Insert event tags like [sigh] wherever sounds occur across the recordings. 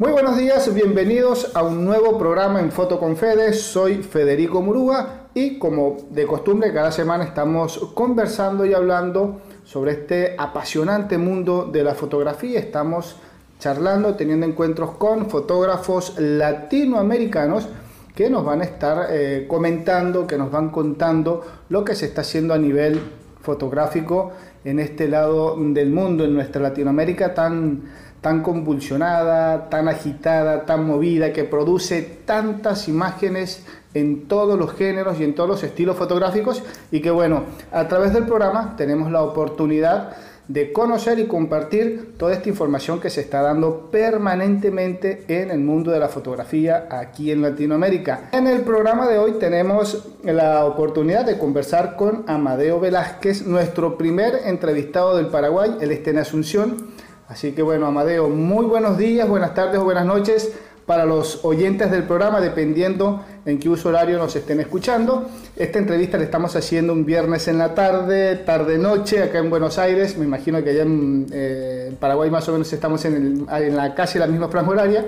Muy buenos días, bienvenidos a un nuevo programa en Foto con Fede. Soy Federico Murúa y como de costumbre cada semana estamos conversando y hablando sobre este apasionante mundo de la fotografía. Estamos charlando, teniendo encuentros con fotógrafos latinoamericanos que nos van a estar eh, comentando, que nos van contando lo que se está haciendo a nivel fotográfico en este lado del mundo, en nuestra Latinoamérica tan tan convulsionada, tan agitada, tan movida, que produce tantas imágenes en todos los géneros y en todos los estilos fotográficos y que bueno, a través del programa tenemos la oportunidad de conocer y compartir toda esta información que se está dando permanentemente en el mundo de la fotografía aquí en Latinoamérica. En el programa de hoy tenemos la oportunidad de conversar con Amadeo Velázquez, nuestro primer entrevistado del Paraguay, él está en Asunción Así que bueno, Amadeo, muy buenos días, buenas tardes o buenas noches para los oyentes del programa, dependiendo en qué uso horario nos estén escuchando. Esta entrevista la estamos haciendo un viernes en la tarde, tarde-noche, acá en Buenos Aires. Me imagino que allá en, eh, Paraguay más o menos estamos en, en la casi la misma franja horaria.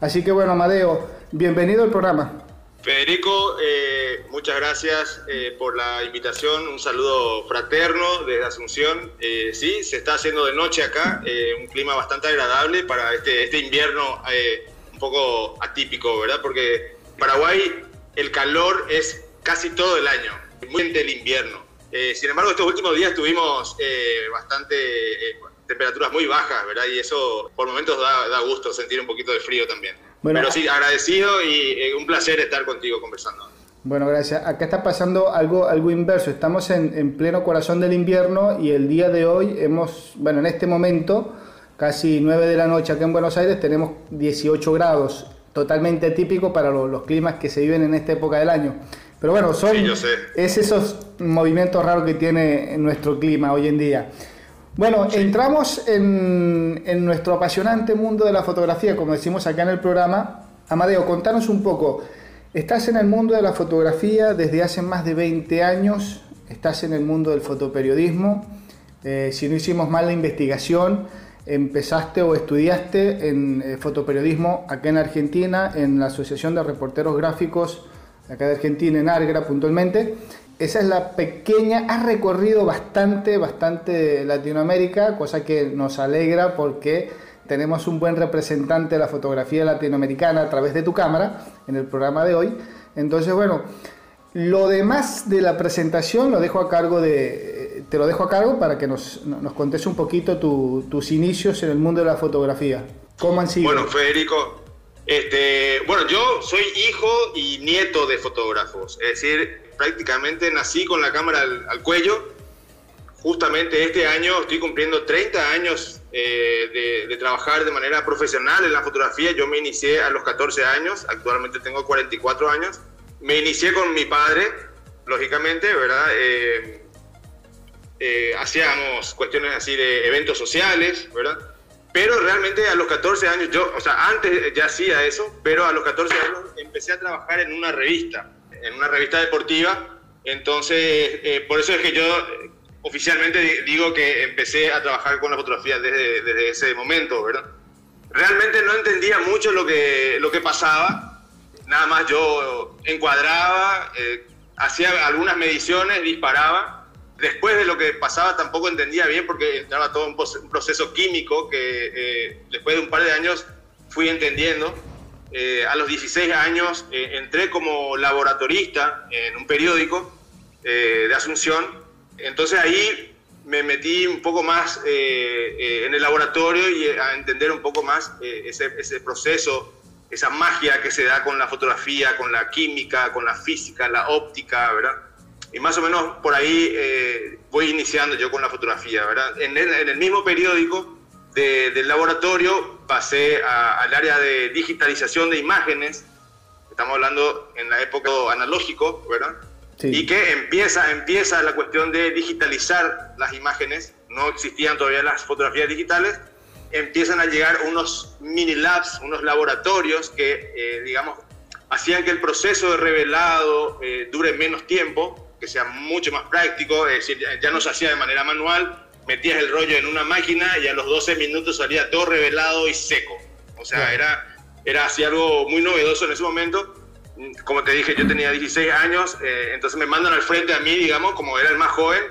Así que bueno, Amadeo, bienvenido al programa. Federico, eh, muchas gracias eh, por la invitación. Un saludo fraterno desde Asunción. Eh, sí, se está haciendo de noche acá, un clima bastante agradable para este, este invierno un poco atípico, ¿verdad? Porque Paraguay el calor es casi todo el año, muy del invierno. sin embargo, estos últimos días tuvimos bastante temperaturas muy bajas, ¿verdad? Y eso por momentos da, da gusto sentir un poquito de frío también. Pero sí, agradecido y eh, un placer estar contigo conversando. Bueno, gracias. Acá está pasando algo, algo inverso. Estamos en, en, pleno corazón del invierno y el día de hoy hemos, bueno, en este momento, casi 9 de la noche acá en Buenos Aires, tenemos 18 grados, totalmente típico para los, climas que se viven en esta época del año. Pero bueno, son es esos movimientos raros que tiene nuestro clima hoy en día. Bueno, entramos en, nuestro apasionante mundo de la fotografía, como decimos acá en el programa. Amadeo, contanos un poco. Estás en el mundo de la fotografía desde hace más de 20 años, estás en el mundo del fotoperiodismo. Eh, si no hicimos mal la investigación, empezaste o estudiaste en eh, fotoperiodismo acá en Argentina, en la Asociación de Reporteros Gráficos acá de Argentina, en Argra puntualmente. Esa es la pequeña, has recorrido bastante, bastante Latinoamérica, cosa que nos alegra porque tenemos un buen representante de la fotografía latinoamericana a través de tu cámara en el programa de hoy. Entonces, bueno, lo demás de la presentación lo dejo a cargo de, te lo dejo a cargo para que nos, nos contes un poquito tus inicios en el mundo de la fotografía. ¿Cómo han sido? Bueno, Federico, este, bueno, yo soy hijo y nieto de fotógrafos, es decir, prácticamente nací con la cámara al, cuello. Justamente este año estoy cumpliendo 30 años eh, de, trabajar de manera profesional en la fotografía. Yo me inicié a los 14 años, actualmente tengo 44 años. Me inicié con mi padre, lógicamente, ¿verdad? Eh, eh, hacíamos cuestiones así de eventos sociales, ¿verdad? Pero realmente a los 14 años, yo, o sea, antes ya hacía eso, pero a los 14 años empecé a trabajar en una revista en una revista deportiva. Entonces, eh, por eso es que yo oficialmente digo que empecé a trabajar con la fotografía desde, desde, ese momento, ¿verdad? Realmente no entendía mucho lo que, lo que pasaba, nada más yo encuadraba, eh, hacía algunas mediciones, disparaba. Después de lo que pasaba tampoco entendía bien porque entraba todo un proceso químico que eh, después de un par de años fui entendiendo eh, a los 16 años eh, entré como laboratorista en un periódico eh, de Asunción. Entonces ahí me metí un poco más en el laboratorio y a entender un poco más ese, ese, proceso, esa magia que se da con la fotografía, con la química, con la física, la óptica, ¿verdad? Y más o menos por ahí voy iniciando yo con la fotografía, ¿verdad? En el, en el mismo periódico del laboratorio pasé al área de digitalización de imágenes, estamos hablando en la época analógico, ¿verdad? Y que empieza, empieza la cuestión de digitalizar las imágenes, no existían todavía las fotografías digitales, empiezan a llegar unos mini labs, unos laboratorios que, eh, digamos, hacían que el proceso de revelado eh, dure menos tiempo, que sea mucho más práctico, es decir, ya no se hacía de manera manual, metías el rollo en una máquina y a los 12 minutos salía todo revelado y seco. O sea, era, era así algo muy novedoso en ese momento. Como te dije, yo tenía 16 años, eh, entonces me mandan al frente a mí, digamos, como era el más joven,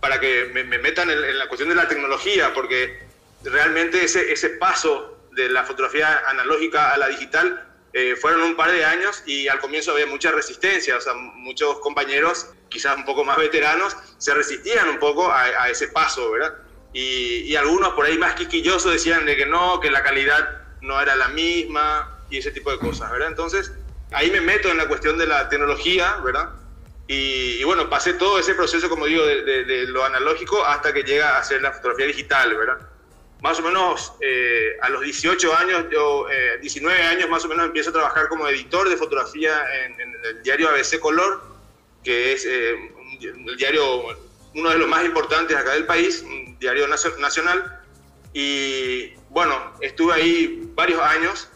para que me, metan en, la cuestión de la tecnología, porque realmente ese, ese paso de la fotografía analógica a la digital eh, fueron un par de años y al comienzo había mucha resistencia, o sea, muchos compañeros, quizás un poco más veteranos, se resistían un poco a, ese paso, ¿verdad? Y, algunos por ahí más quisquillosos decían de que no, que la calidad no era la misma y ese tipo de cosas, ¿verdad? Entonces, ahí me meto en la cuestión de la tecnología, ¿verdad? Y, bueno, pasé todo ese proceso, como digo, de, de, lo analógico hasta que llega a ser la fotografía digital, ¿verdad? Más o menos eh, a los 18 años, yo, 19 eh, años más o menos, empiezo a trabajar como editor de fotografía en, el diario ABC Color, que es eh, el diario, uno de los más importantes acá del país, un diario nacional. Y bueno, estuve ahí varios años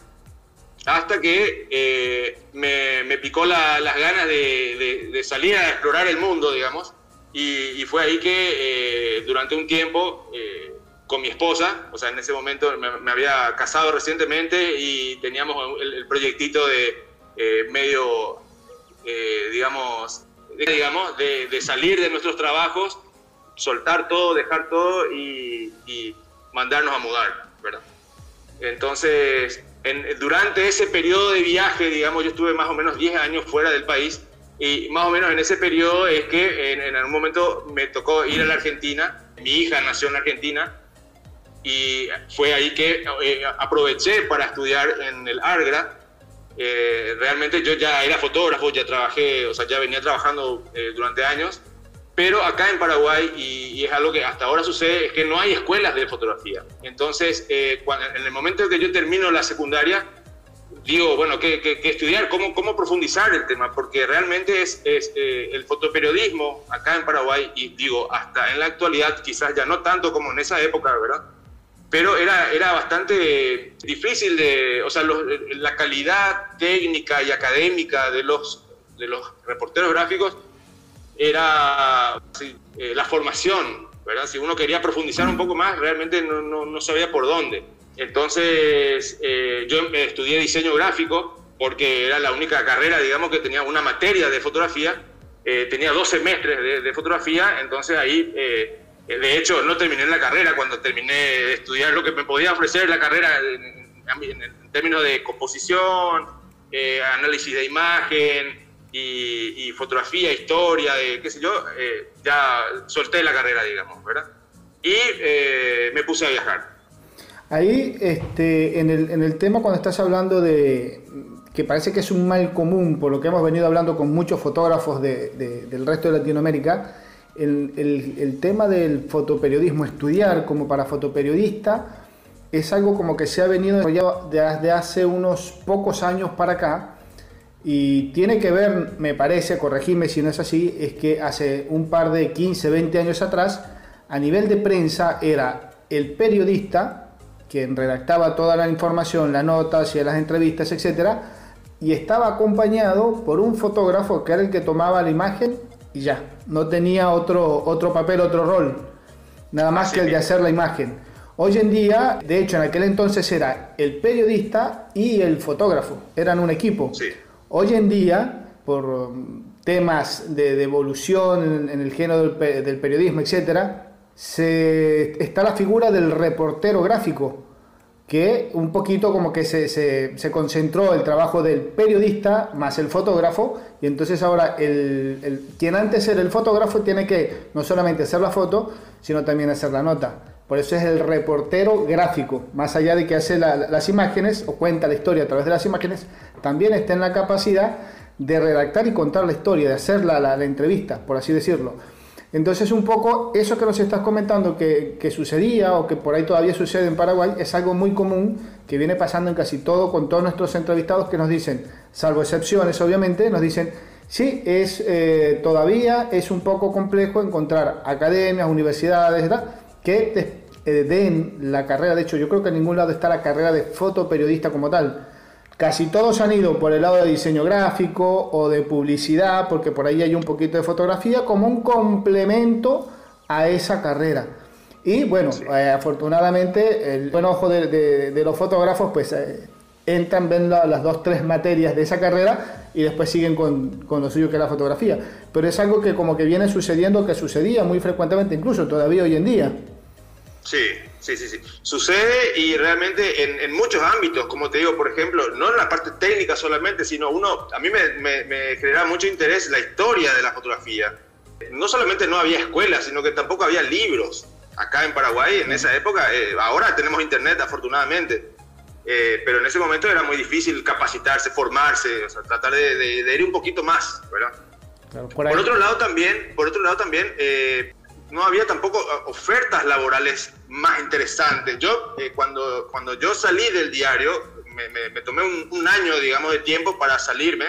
hasta que me, picó las ganas de, salir a explorar el mundo, digamos. Y, fue ahí que durante un tiempo con mi esposa, o sea, en ese momento me, había casado recientemente y teníamos el, proyectito de eh, medio, eh, digamos, de, digamos de, salir de nuestros trabajos, soltar todo, dejar todo y, mandarnos a mudar, ¿verdad? Entonces, durante ese periodo de viaje, digamos, yo estuve más o menos 10 años fuera del país y más o menos en ese periodo es que en, en algún momento me tocó ir a la Argentina, mi hija nació en Argentina, y fue ahí que eh, aproveché para estudiar en el ARGRA. Eh, realmente yo ya era fotógrafo, ya trabajé, o sea, ya venía trabajando eh, durante años, pero acá en Paraguay, y, es algo que hasta ahora sucede, es que no hay escuelas de fotografía. Entonces, cuando, en el momento en que yo termino la secundaria, digo, bueno, ¿qué, qué, estudiar? ¿Cómo, ¿Cómo profundizar el tema? Porque realmente es, es el fotoperiodismo acá en Paraguay, y digo, hasta en la actualidad, quizás ya no tanto como en esa época, ¿verdad? Pero era, era bastante difícil de, o sea, la calidad técnica y académica de los, de los reporteros gráficos era eh, la formación, ¿verdad? Si uno quería profundizar un poco más, realmente no, no, no sabía por dónde. Entonces, eh, yo estudié diseño gráfico porque era la única carrera, digamos, que tenía una materia de fotografía. Eh, tenía dos semestres de, de, fotografía, entonces ahí eh, de hecho, no terminé la carrera cuando terminé de estudiar lo que me podía ofrecer la carrera en, términos de composición, eh, análisis de imagen y, fotografía, historia, qué sé yo, eh, ya solté la carrera, digamos, ¿verdad? Y me puse a viajar. Ahí, este, en, el, en el tema cuando estás hablando de que parece que es un mal común, por lo que hemos venido hablando con muchos fotógrafos del resto de Latinoamérica, el, tema del fotoperiodismo, estudiar como para fotoperiodista, es algo como que se ha venido desde hace unos pocos años para acá. Y tiene que ver, me parece, corregime si no es así, es que hace un par de 15, 20 años atrás, a nivel de prensa era el periodista quien redactaba toda la información, la nota, hacía las entrevistas, etcétera, y estaba acompañado por un fotógrafo que era el que tomaba la imagen y ya, no tenía otro, otro papel, otro rol, nada más que el de hacer la imagen. Hoy en día, de hecho en aquel entonces era el periodista y el fotógrafo, eran un equipo. Hoy en día, por um, temas de, evolución en, el género del, periodismo, etc., se, está la figura del reportero gráfico, que un poquito como que se, se, concentró el trabajo del periodista más el fotógrafo y entonces ahora el, el, quien antes era el fotógrafo tiene que no solamente hacer la foto, sino también hacer la nota. Por eso es el reportero gráfico, más allá de que hace las imágenes o cuenta la historia a través de las imágenes, también está en la capacidad de redactar y contar la historia, de hacer la, la entrevista, por así decirlo. Entonces un poco eso que nos estás comentando que, sucedía o que por ahí todavía sucede en Paraguay es algo muy común que viene pasando en casi todo con todos nuestros entrevistados que nos dicen, salvo excepciones obviamente, nos dicen, sí, es eh, todavía es un poco complejo encontrar academias, universidades, que te eh, den la carrera, de hecho yo creo que en ningún lado está la carrera de fotoperiodista como tal Casi todos han ido por el lado de diseño gráfico o de publicidad, porque por ahí hay un poquito de fotografía, como un complemento a esa carrera. Y bueno, eh, afortunadamente el buen ojo de, los fotógrafos pues eh, entran, ven las dos, tres materias de esa carrera y después siguen con, con, lo suyo que es la fotografía. Pero es algo que como que viene sucediendo, que sucedía muy frecuentemente, incluso todavía hoy en día. Sí, sí, sí, sí. Sucede y realmente en, muchos ámbitos, como te digo, por ejemplo, no en la parte técnica solamente, sino uno, a mí me, me, genera mucho interés la historia de la fotografía. No solamente no había escuelas, sino que tampoco había libros acá en Paraguay en esa época. Eh, ahora tenemos internet, afortunadamente. Eh, pero en ese momento era muy difícil capacitarse, formarse, o sea, tratar de, ir un poquito más, ¿verdad? por, otro lado también, por otro lado también, eh, no había tampoco eh, ofertas laborales más interesantes. Yo, eh, cuando, cuando yo salí del diario, me, tomé un, año, digamos, de tiempo para salirme,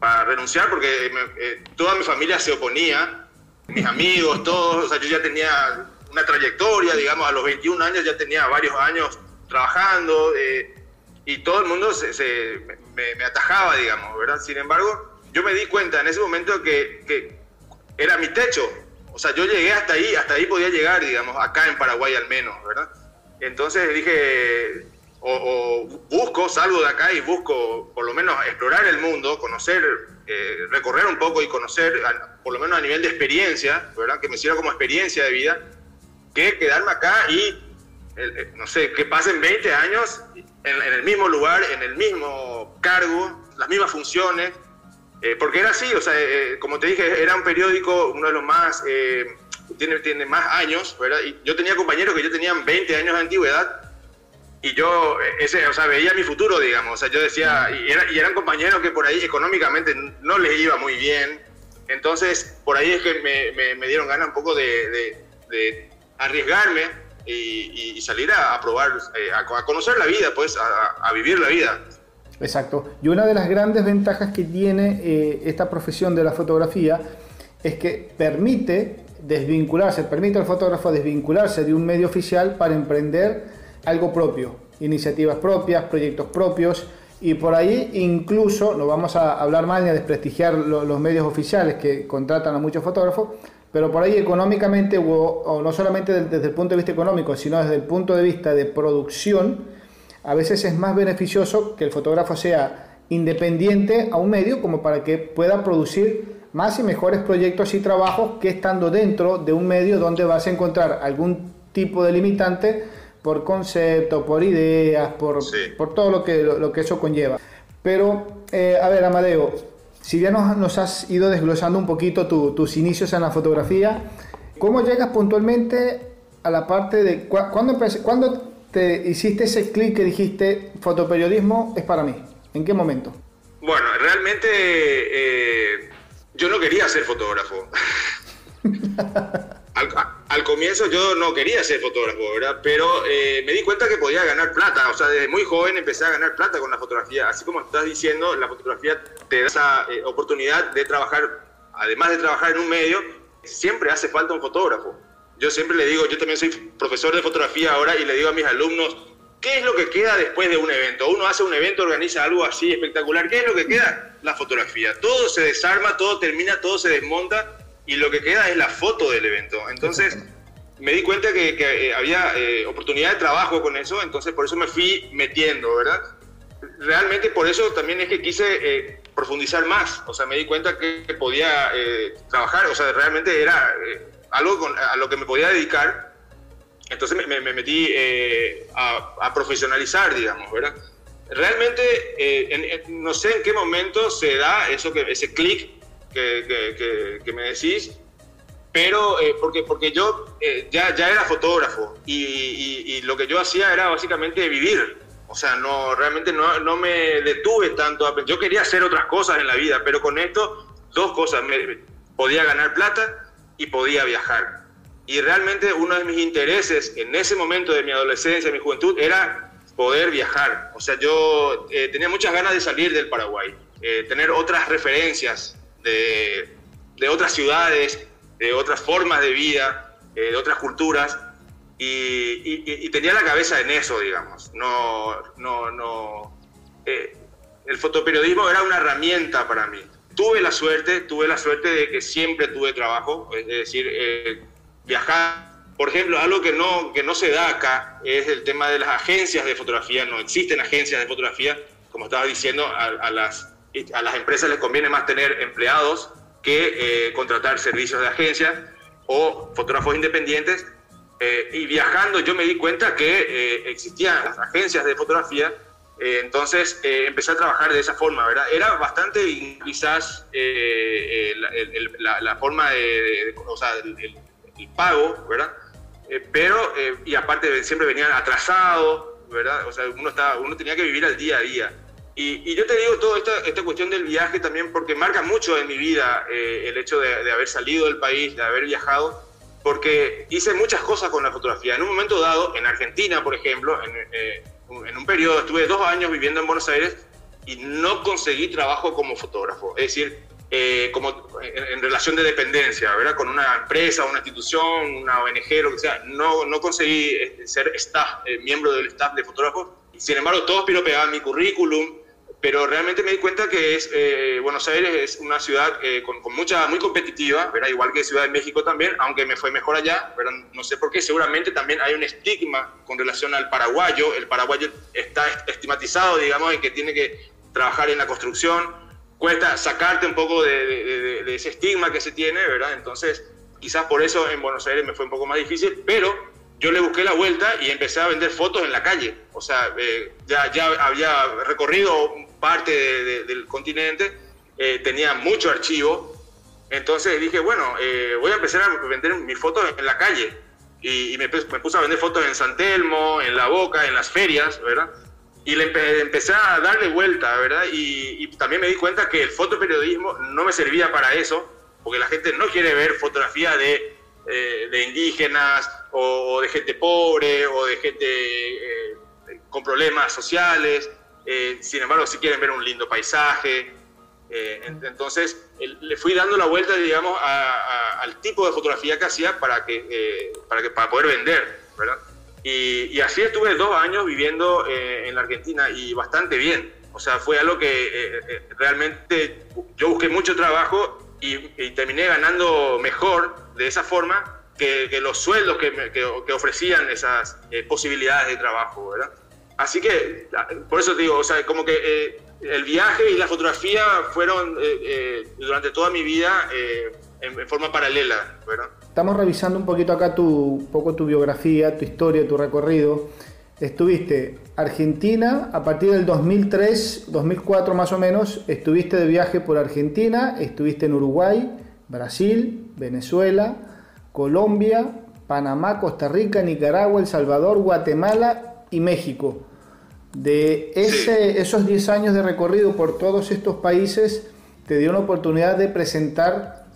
para renunciar, porque eh, toda mi familia se oponía, mis amigos, todos, o sea, yo ya tenía una trayectoria, digamos, a los 21 años ya tenía varios años trabajando y todo el mundo se, me, atajaba, digamos, ¿verdad? Sin embargo, yo me di cuenta en ese momento que, que era mi techo, sea, yo llegué hasta ahí, hasta ahí podía llegar, digamos, acá en Paraguay al menos, ¿verdad? Entonces dije, o, busco, salgo de acá y busco por lo menos explorar el mundo, conocer, eh, recorrer un poco y conocer, por lo menos a nivel de experiencia, ¿verdad? Que me sirva como experiencia de vida, que quedarme acá y, eh, no sé, que pasen 20 años en, en el mismo lugar, en el mismo cargo, las mismas funciones, eh, porque era así, o sea, eh, como te dije, era un periódico, uno de los más, eh, tiene, tiene más años, ¿verdad? Y yo tenía compañeros que yo tenían 20 años de antigüedad y yo, ese, o sea, veía mi futuro, digamos, o sea, yo decía, y, eran compañeros que por ahí económicamente no les iba muy bien, entonces por ahí es que me, me, dieron ganas un poco de, de, arriesgarme y, salir a, probar, a, conocer la vida, pues, a, a vivir la vida. Exacto. Y una de las grandes ventajas que tiene eh, esta profesión de la fotografía es que permite desvincularse, permite al fotógrafo desvincularse de un medio oficial para emprender algo propio, iniciativas propias, proyectos propios y por ahí incluso, no vamos a hablar mal ni a desprestigiar los medios oficiales que contratan a muchos fotógrafos, pero por ahí económicamente, o, no solamente desde el punto de vista económico, sino desde el punto de vista de producción, a veces es más beneficioso que el fotógrafo sea independiente a un medio como para que pueda producir más y mejores proyectos y trabajos que estando dentro de un medio donde vas a encontrar algún tipo de limitante por concepto, por ideas, por, por todo lo que, lo, que eso conlleva. Pero, eh, a ver, Amadeo, si ya nos, nos has ido desglosando un poquito tus inicios en la fotografía, ¿cómo llegas puntualmente a la parte de... ¿Cuándo, ¿cuándo te hiciste ese clic que dijiste, fotoperiodismo es para mí? ¿En qué momento? Bueno, realmente eh, yo no quería ser fotógrafo. [laughs] al, comienzo yo no quería ser fotógrafo, ¿verdad? Pero eh, me di cuenta que podía ganar plata. O sea, desde muy joven empecé a ganar plata con la fotografía. Así como estás diciendo, la fotografía te da esa eh, oportunidad de trabajar, además de trabajar en un medio, siempre hace falta un fotógrafo yo siempre le digo, yo también soy profesor de fotografía ahora y le digo a mis alumnos, ¿qué es lo que queda después de un evento? Uno hace un evento, organiza algo así espectacular, ¿qué es lo que queda? La fotografía. Todo se desarma, todo termina, todo se desmonta y lo que queda es la foto del evento. Entonces me di cuenta que, eh, había eh, oportunidad de trabajo con eso, entonces por eso me fui metiendo, ¿verdad? Realmente por eso también es que quise eh, profundizar más, o sea, me di cuenta que, podía trabajar, o sea, realmente era algo a lo que me podía dedicar. Entonces me, metí eh, a, profesionalizar, digamos, ¿verdad? Realmente eh, no sé en qué momento se da eso que, ese clic que, que, me decís, pero eh, porque, porque yo ya, ya era fotógrafo y, y, lo que yo hacía era básicamente vivir. O sea, no, realmente no, no me detuve tanto. A, yo quería hacer otras cosas en la vida, pero con esto, dos cosas. Me, podía ganar plata y podía viajar. Y realmente uno de mis intereses en ese momento de mi adolescencia, mi juventud, era poder viajar. O sea, yo eh, tenía muchas ganas de salir del Paraguay, eh, tener otras referencias de, de, otras ciudades, de otras formas de vida, eh, de otras culturas. Y, y, tenía la cabeza en eso, digamos. No, no, no. el fotoperiodismo era una herramienta para mí tuve la suerte, tuve la suerte de que siempre tuve trabajo, es decir, eh, viajar Por ejemplo, algo que no, que no se da acá es el tema de las agencias de fotografía. No existen agencias de fotografía. Como estaba diciendo, a, las, a las empresas les conviene más tener empleados que eh, contratar servicios de agencia o fotógrafos independientes. Eh, y viajando yo me di cuenta que eh, existían las agencias de fotografía eh, entonces eh, empecé a trabajar de esa forma, ¿verdad? Era bastante quizás eh, la, forma de, o sea, el, pago, ¿verdad? pero, y aparte siempre venían atrasados, ¿verdad? O sea, uno, estaba, uno tenía que vivir al día a día. Y, yo te digo toda esta, esta, cuestión del viaje también porque marca mucho en mi vida el hecho de, de haber salido del país, de haber viajado porque hice muchas cosas con la fotografía. En un momento dado, en Argentina, por ejemplo, en, en un periodo, estuve dos años viviendo en Buenos Aires y no conseguí trabajo como fotógrafo, es decir, eh, como en, relación de dependencia, ¿verdad? Con una empresa, una institución, una ONG, lo que sea, no, no conseguí este, ser staff, eh, miembro del staff de fotógrafos. Sin embargo, todos piropeaban mi currículum, pero realmente me di cuenta que es, eh, Buenos Aires es una ciudad eh, con, mucha, muy competitiva, ¿verdad? igual que Ciudad de México también, aunque me fue mejor allá, no sé por qué, seguramente también hay un estigma con relación al paraguayo, el paraguayo está estigmatizado, digamos, en que tiene que trabajar en la construcción, cuesta sacarte un poco de, de ese estigma que se tiene, ¿verdad? Entonces, quizás por eso en Buenos Aires me fue un poco más difícil, pero yo le busqué la vuelta y empecé a vender fotos en la calle. O sea, eh, ya, ya había recorrido parte del continente, eh, tenía mucho archivo. Entonces dije, bueno, eh, voy a empezar a vender mis fotos en la calle. Y, me, puse a vender fotos en San Telmo, en La Boca, en las ferias, ¿verdad? Y le empecé a darle vuelta, ¿verdad? Y, y también me di cuenta que el fotoperiodismo no me servía para eso, porque la gente no quiere ver fotografía de eh, de indígenas o, de gente pobre o de gente eh, con problemas sociales. Eh, sin embargo, si quieren ver un lindo paisaje. entonces, le fui dando la vuelta, digamos, al tipo de fotografía que hacía para, que, para, que, para poder vender, ¿verdad? Y, y así estuve dos años viviendo en la Argentina y bastante bien. O sea, fue algo que realmente yo busqué mucho trabajo y, terminé ganando mejor de esa forma que, los sueldos que, que, ofrecían esas eh, posibilidades de trabajo, ¿verdad? Así que, por eso te digo, o sea, como que eh, el viaje y la fotografía fueron eh, durante toda mi vida en, forma paralela, ¿verdad? Estamos revisando un poquito acá tu, poco tu biografía, tu historia, tu recorrido. Estuviste Argentina, a partir del 2003, 2004 más o menos, estuviste de viaje por Argentina, estuviste en Uruguay, Brasil, Venezuela, Colombia, Panamá, Costa Rica, Nicaragua, El Salvador, Guatemala y México. De ese, esos 10 años de recorrido por todos estos países, te dio una oportunidad de presentar,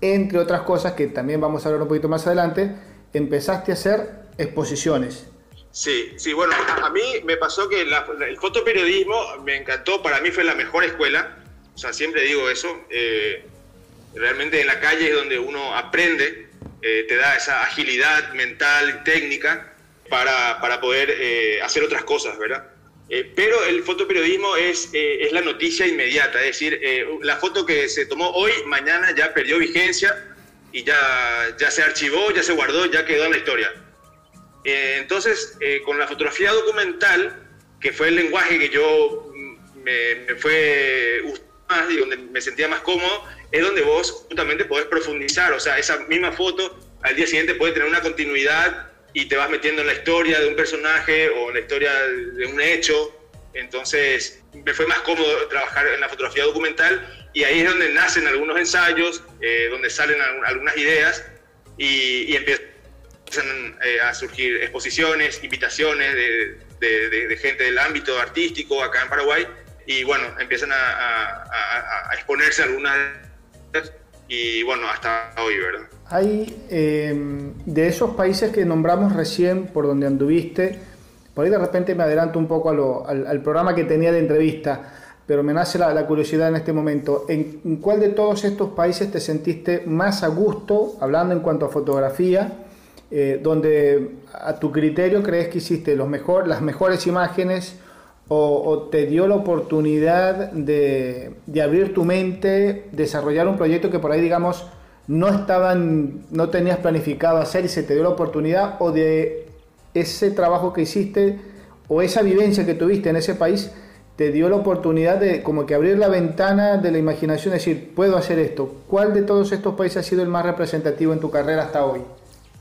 entre otras cosas que también vamos a hablar un poquito más adelante, empezaste a hacer exposiciones. Sí, sí, bueno, a, mí me pasó que el fotoperiodismo me encantó, para mí fue la mejor escuela, o sea, siempre digo eso, eh, realmente en la calle es donde uno aprende, eh, te da esa agilidad mental, técnica, para, para poder eh, hacer otras cosas, ¿verdad? pero el fotoperiodismo es, es la noticia inmediata, es decir, la foto que se tomó hoy, mañana ya perdió vigencia y ya, ya se archivó, ya se guardó, ya quedó en la historia eh, entonces, eh, con la fotografía documental, que fue el lenguaje que yo mm, me, fue más y donde me sentía más cómodo, es donde vos justamente podés profundizar. O sea, esa misma foto al día siguiente puede tener una continuidad y te vas metiendo en la historia de un personaje o en la historia de un hecho. Entonces, me fue más cómodo trabajar en la fotografía documental y ahí es donde nacen algunos ensayos, eh, donde salen algunas ideas y, y empiezan eh, a surgir exposiciones, invitaciones de, de, gente del ámbito artístico acá en Paraguay y bueno, empiezan a, exponerse algunas y bueno, hasta hoy, ¿verdad? Hay em, de esos países que nombramos recién, por donde anduviste, por ahí de repente me adelanto un poco al, programa que tenía de entrevista, pero me nace la, la curiosidad en este momento. ¿En, cuál de todos estos países te sentiste más a gusto, hablando en cuanto a fotografía, eh, donde a tu criterio crees que hiciste los mejor, las mejores imágenes o, te dio la oportunidad de, abrir tu mente, desarrollar un proyecto que por ahí, digamos, no estaban, no tenías planificado hacer y se te dio la oportunidad o de ese trabajo que hiciste o esa vivencia que tuviste en ese país te dio la oportunidad de como que abrir la ventana de la imaginación, decir, puedo hacer esto. ¿Cuál de todos estos países ha sido el más representativo en tu carrera hasta hoy?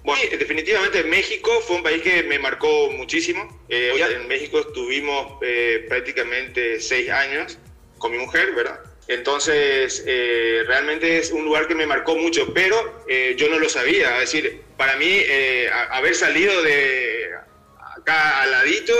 Bueno, definitivamente México fue un país que me marcó muchísimo. Eh, en México estuvimos eh, prácticamente seis años con mi mujer, ¿verdad? Entonces, eh, realmente es un lugar que me marcó mucho, pero yo no lo sabía. Es decir, para mí, haber salido de acá al ladito,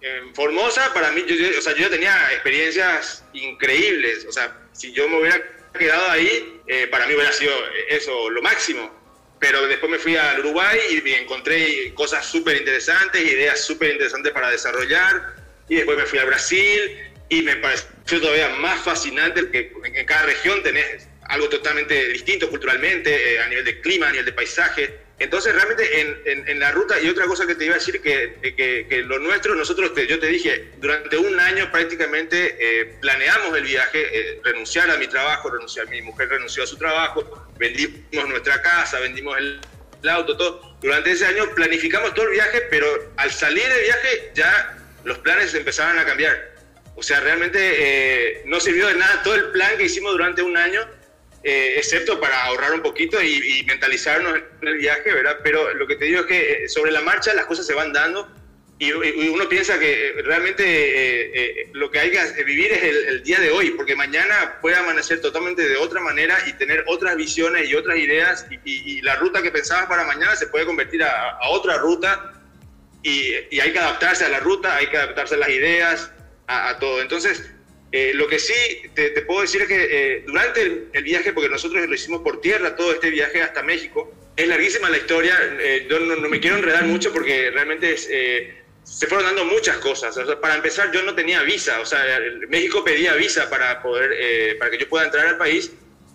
en Formosa, para mí, yo, o sea, yo tenía experiencias increíbles. O sea, si yo me hubiera quedado ahí, para mí hubiera sido eso, lo máximo pero después me fui al Uruguay y encontré cosas súper interesantes, ideas súper interesantes para desarrollar, y después me fui a Brasil y me pareció todavía más fascinante que en cada región tenés algo totalmente distinto culturalmente, eh, a nivel de clima, a nivel de paisaje, entonces, realmente en, en, la ruta, y otra cosa que te iba a decir, que, que, que lo nuestro, nosotros, yo te dije, durante un año prácticamente eh, planeamos el viaje, eh, renunciar a mi trabajo, renunciar, mi mujer renunció a su trabajo, vendimos nuestra casa, vendimos el, auto, todo. Durante ese año planificamos todo el viaje, pero al salir del viaje ya los planes empezaban a cambiar. O sea, realmente eh, no sirvió de nada todo el plan que hicimos durante un año eh, excepto para ahorrar un poquito y, mentalizarnos en el viaje, ¿verdad? Pero lo que te digo es que eh, sobre la marcha las cosas se van dando y, uno piensa que eh, realmente lo que hay que vivir es el, día de hoy, porque mañana puede amanecer totalmente de otra manera y tener otras visiones y otras ideas y, la ruta que pensabas para mañana se puede convertir a, otra ruta y, hay que adaptarse a la ruta, hay que adaptarse a las ideas, a, a todo. Entonces, eh, lo que sí te, puedo decir es que eh, durante el, viaje, porque nosotros lo hicimos por tierra, todo este viaje hasta México, es larguísima la historia, eh, yo no, me quiero enredar mucho porque realmente se fueron dando muchas cosas. para empezar, yo no tenía visa, o sea, México pedía visa para, poder, para que yo pueda entrar al país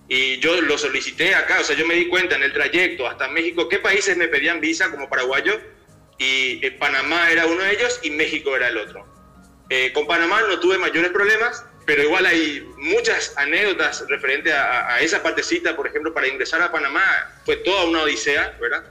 y yo lo solicité acá, o sea, yo me di cuenta en el trayecto hasta México qué países me pedían visa como paraguayo y Panamá era uno de ellos y México era el otro. Eh, con Panamá no tuve mayores problemas, pero igual hay muchas anécdotas referente a, esa partecita, por ejemplo, para ingresar a Panamá fue toda una odisea, ¿verdad?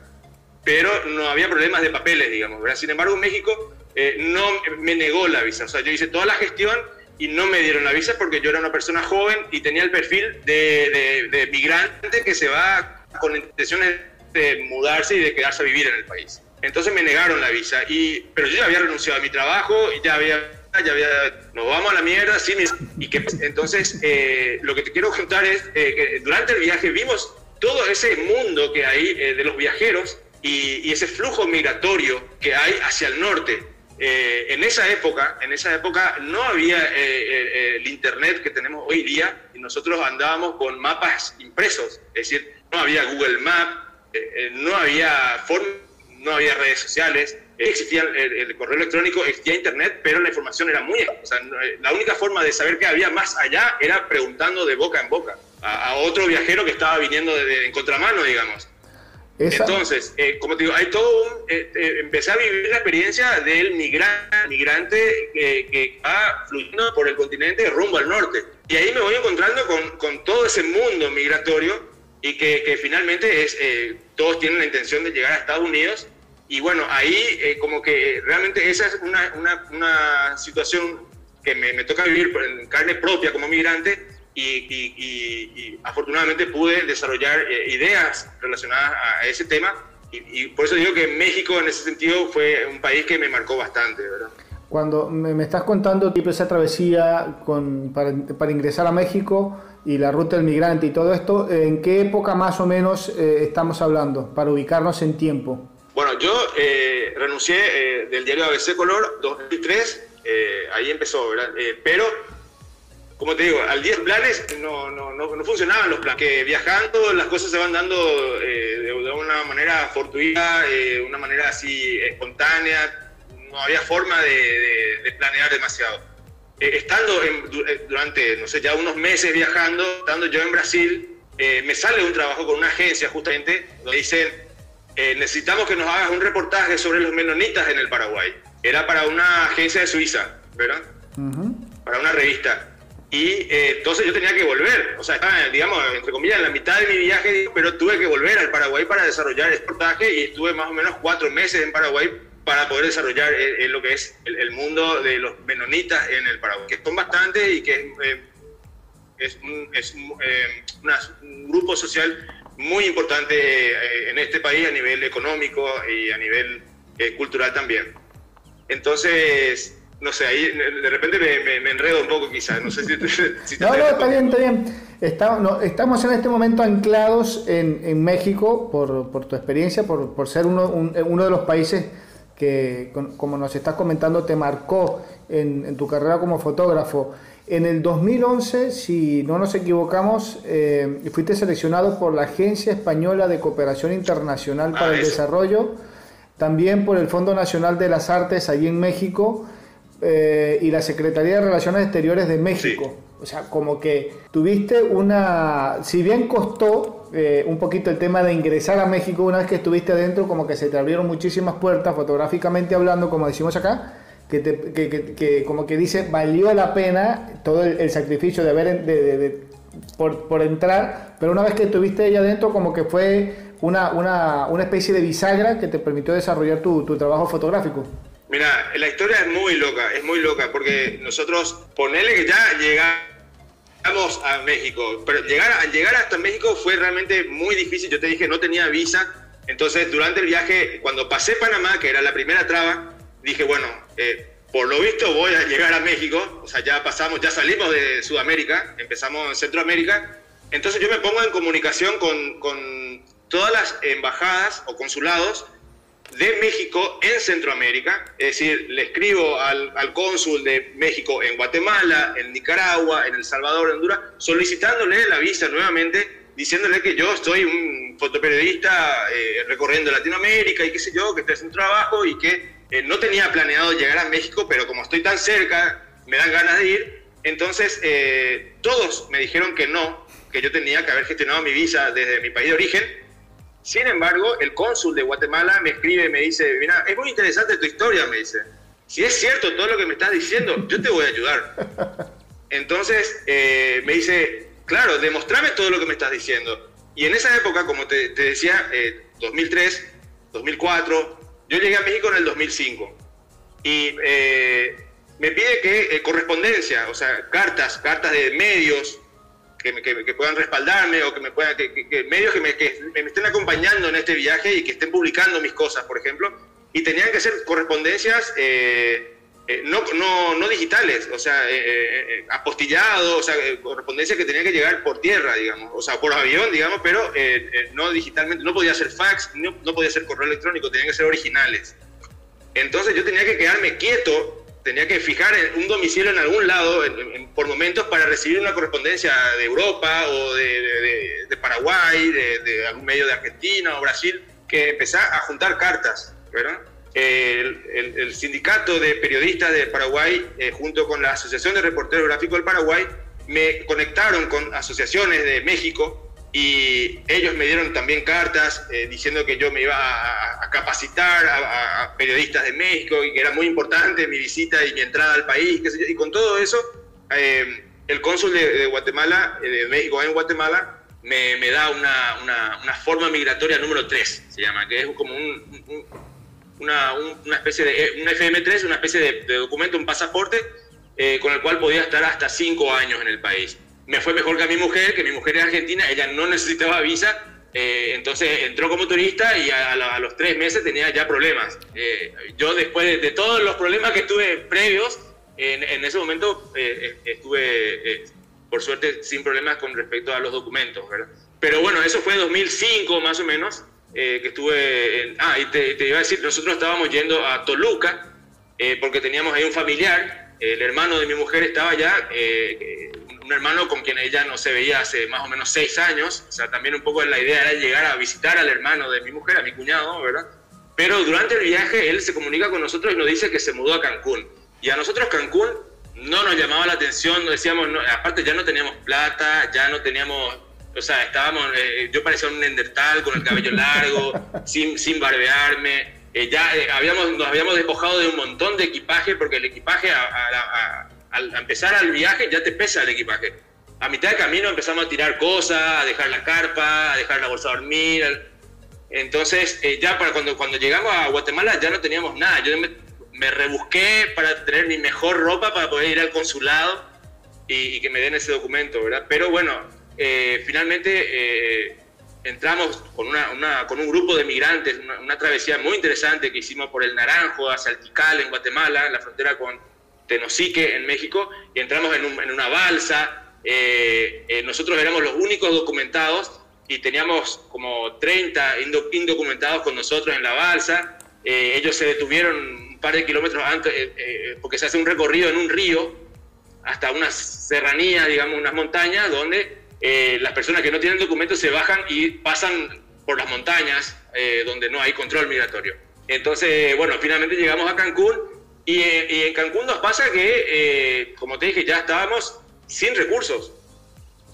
Pero no había problemas de papeles, digamos, ¿verdad? Sin embargo, México eh, no me negó la visa, o sea, yo hice toda la gestión y no me dieron la visa porque yo era una persona joven y tenía el perfil de, de migrante que se va con intenciones de mudarse y de quedarse a vivir en el país. Entonces me negaron la visa, y, pero yo ya había renunciado a mi trabajo y ya había había, nos vamos a la mierda, sí, y que entonces eh, lo que te quiero contar es eh, que durante el viaje vimos todo ese mundo que hay eh, de los viajeros y, ese flujo migratorio que hay hacia el norte. en esa época, en esa época no había el internet que tenemos hoy día y nosotros andábamos con mapas impresos, es decir, no había Google Maps, no había forma, no había redes sociales, existía el, correo electrónico, existía internet, pero la información era muy... O sea, eh, la única forma de saber qué había más allá era preguntando de boca en boca a, otro viajero que estaba viniendo de, en contramano, digamos. Entonces, eh, como te digo, hay todo un... Eh, empecé a vivir la experiencia del migrante, migrante que, va fluyendo por el continente rumbo al norte. Y ahí me voy encontrando con, con todo ese mundo migratorio y que, que finalmente es, todos tienen la intención de llegar a Estados Unidos y bueno, ahí eh, como que realmente esa es una, una, una situación que me, me, toca vivir en carne propia como migrante y, y, afortunadamente pude desarrollar eh, ideas relacionadas a ese tema y, por eso digo que México en ese sentido fue un país que me marcó bastante, ¿verdad? Cuando me, me estás contando tipo esa travesía con, para, para, ingresar a México y la ruta del migrante y todo esto, ¿en qué época más o menos eh, estamos hablando para ubicarnos en tiempo? Bueno, yo eh, renuncié eh, del diario ABC Color 2003, eh, ahí empezó, ¿verdad? pero, como te digo, al 10 planes no, no, no, funcionaban los planes, que viajando las cosas se van dando de, una manera fortuita, de una manera así espontánea, no había forma de, planear demasiado. Estando durante, no sé, ya unos meses viajando, estando yo en Brasil, me sale un trabajo con una agencia justamente, donde dicen eh, necesitamos que nos hagas un reportaje sobre los menonitas en el Paraguay. Era para una agencia de Suiza, ¿verdad? Para una revista. Y eh, entonces yo tenía que volver, o sea, estaba, digamos, entre comillas, en la mitad de mi viaje, pero tuve que volver al Paraguay para desarrollar el portaje y estuve más o menos cuatro meses en Paraguay para poder desarrollar eh, lo que es el, mundo de los menonitas en el Paraguay, que son bastantes y que es, un, es un grupo social muy importante en este país a nivel económico y a nivel cultural también. Entonces, no sé, ahí de repente me, enredo un poco quizás, no sé si, [laughs] No, no, está bien, está bien. Estamos, estamos en este momento anclados en, en México por, por, tu experiencia, por, por ser uno, uno de los países que, como nos estás comentando, te marcó en, en, tu carrera como fotógrafo. En el 2011, si no nos equivocamos, eh, fuiste seleccionado por la Agencia Española de Cooperación Internacional para ah, el Desarrollo, también por el Fondo Nacional de las Artes allí en México eh, y la Secretaría de Relaciones Exteriores de México. O sea, como que tuviste una, si bien costó eh, un poquito el tema de ingresar a México una vez que estuviste adentro, como que se te abrieron muchísimas puertas fotográficamente hablando, como decimos acá, que, que, que, como que dice, valió la pena todo el, sacrificio de haber, de, por, por, entrar, pero una vez que estuviste ahí adentro, como que fue una, una, una especie de bisagra que te permitió desarrollar tu, tu trabajo fotográfico. Mira, la historia es muy loca, es muy loca, porque nosotros, ponele que ya llegamos a México, pero llegar, al llegar hasta México fue realmente muy difícil, yo te dije, no tenía visa, entonces durante el viaje, cuando pasé Panamá, que era la primera traba, dije, bueno, eh, por lo visto voy a llegar a México, o sea, ya pasamos, ya salimos de Sudamérica, empezamos en Centroamérica, entonces yo me pongo en comunicación con, con todas las embajadas o consulados, de México en Centroamérica, es decir, le escribo al, al, cónsul de México en Guatemala, en Nicaragua, en El Salvador, en Honduras, solicitándole la visa nuevamente, diciéndole que yo soy un fotoperiodista eh, recorriendo Latinoamérica y qué sé yo, que estoy haciendo trabajo y que eh, no tenía planeado llegar a México, pero como estoy tan cerca, me dan ganas de ir. Entonces, eh, todos me dijeron que no, que yo tenía que haber gestionado mi visa desde mi país de origen sin embargo, el cónsul de Guatemala me escribe y me dice, mira, es muy interesante tu historia, me dice. Si es cierto todo lo que me estás diciendo, yo te voy a ayudar. [laughs] Entonces eh, me dice, claro, demostrame todo lo que me estás diciendo. Y en esa época, como te, decía, 2003, eh, 2004, yo llegué a México en el 2005. Y eh, me pide que correspondencia, o sea, cartas, cartas de medios, que, puedan respaldarme o que me puedan, que, medios que me, me, estén acompañando en este viaje y que estén publicando mis cosas, por ejemplo, y tenían que ser correspondencias eh, eh, no, no, no, digitales, o sea, eh, apostillado, o sea, correspondencia que tenía que llegar por tierra, digamos, o sea, por avión, digamos, pero no digitalmente, no podía ser fax, no, no podía ser correo electrónico, tenían que ser originales. Entonces yo tenía que quedarme quieto tenía que fijar un domicilio en algún lado por momentos para recibir una correspondencia de Europa o de, Paraguay, de, algún medio de Argentina o Brasil, que empezaba a juntar cartas, ¿verdad? El, sindicato de periodistas de Paraguay, eh, junto con la Asociación de Reporteros Gráficos del Paraguay, me conectaron con asociaciones de México y ellos me dieron también cartas eh, diciendo que yo me iba a, capacitar a, periodistas de México y que era muy importante mi visita y mi entrada al país, qué sé yo. y con todo eso, eh, el cónsul de, Guatemala, eh, de México en Guatemala, me, me da una, una, una, forma migratoria número 3, se llama, que es como un, una, una, especie de, un FM3, una especie de, de documento, un pasaporte, con el cual podía estar hasta 5 años en el país me fue mejor que a mi mujer, que mi mujer es argentina, ella no necesitaba visa, eh, entonces entró como turista y a, los tres meses tenía ya problemas. Eh, yo después de, todos los problemas que tuve previos, en, ese momento eh, estuve, por suerte, sin problemas con respecto a los documentos, ¿verdad? Pero bueno, eso fue en 2005 más o menos, que estuve... En, ah, y te, iba a decir, nosotros estábamos yendo a Toluca, porque teníamos ahí un familiar, el hermano de mi mujer estaba allá un hermano con quien ella no se veía hace más o menos seis años, o sea, también un poco la idea era llegar a visitar al hermano de mi mujer, a mi cuñado, ¿verdad? Pero durante el viaje él se comunica con nosotros y nos dice que se mudó a Cancún. Y a nosotros Cancún no nos llamaba la atención, decíamos, aparte ya no teníamos plata, ya no teníamos, o sea, estábamos, eh, yo parecía un nendertal con el cabello largo, [laughs] sin, sin barbearme, eh, ya eh, habíamos, nos habíamos despojado de un montón de equipaje porque el equipaje a, a, al empezar al viaje ya te pesa el equipaje. A mitad de camino empezamos a tirar cosas, a dejar la carpa, a dejar la bolsa de dormir. Entonces, eh, ya para cuando, cuando llegamos a Guatemala ya no teníamos nada. Yo me, rebusqué para tener mi mejor ropa para poder ir al consulado y, que me den ese documento, ¿verdad? Pero bueno, eh, finalmente eh, entramos con, una, con un grupo de migrantes, una, travesía muy interesante que hicimos por el Naranjo hacia el en Guatemala, en la frontera con Tenosique en México, y entramos en, en una balsa. Eh, nosotros éramos los únicos documentados y teníamos como 30 indocumentados con nosotros en la balsa. ellos se detuvieron un par de kilómetros antes porque se hace un recorrido en un río hasta unas serranías, digamos, unas montañas donde eh, las personas que no tienen documentos se bajan y pasan por las montañas eh, donde no hay control migratorio. Entonces, bueno, finalmente llegamos a Cancún y, eh, en Cancún nos pasa que, como te dije, ya estábamos sin recursos.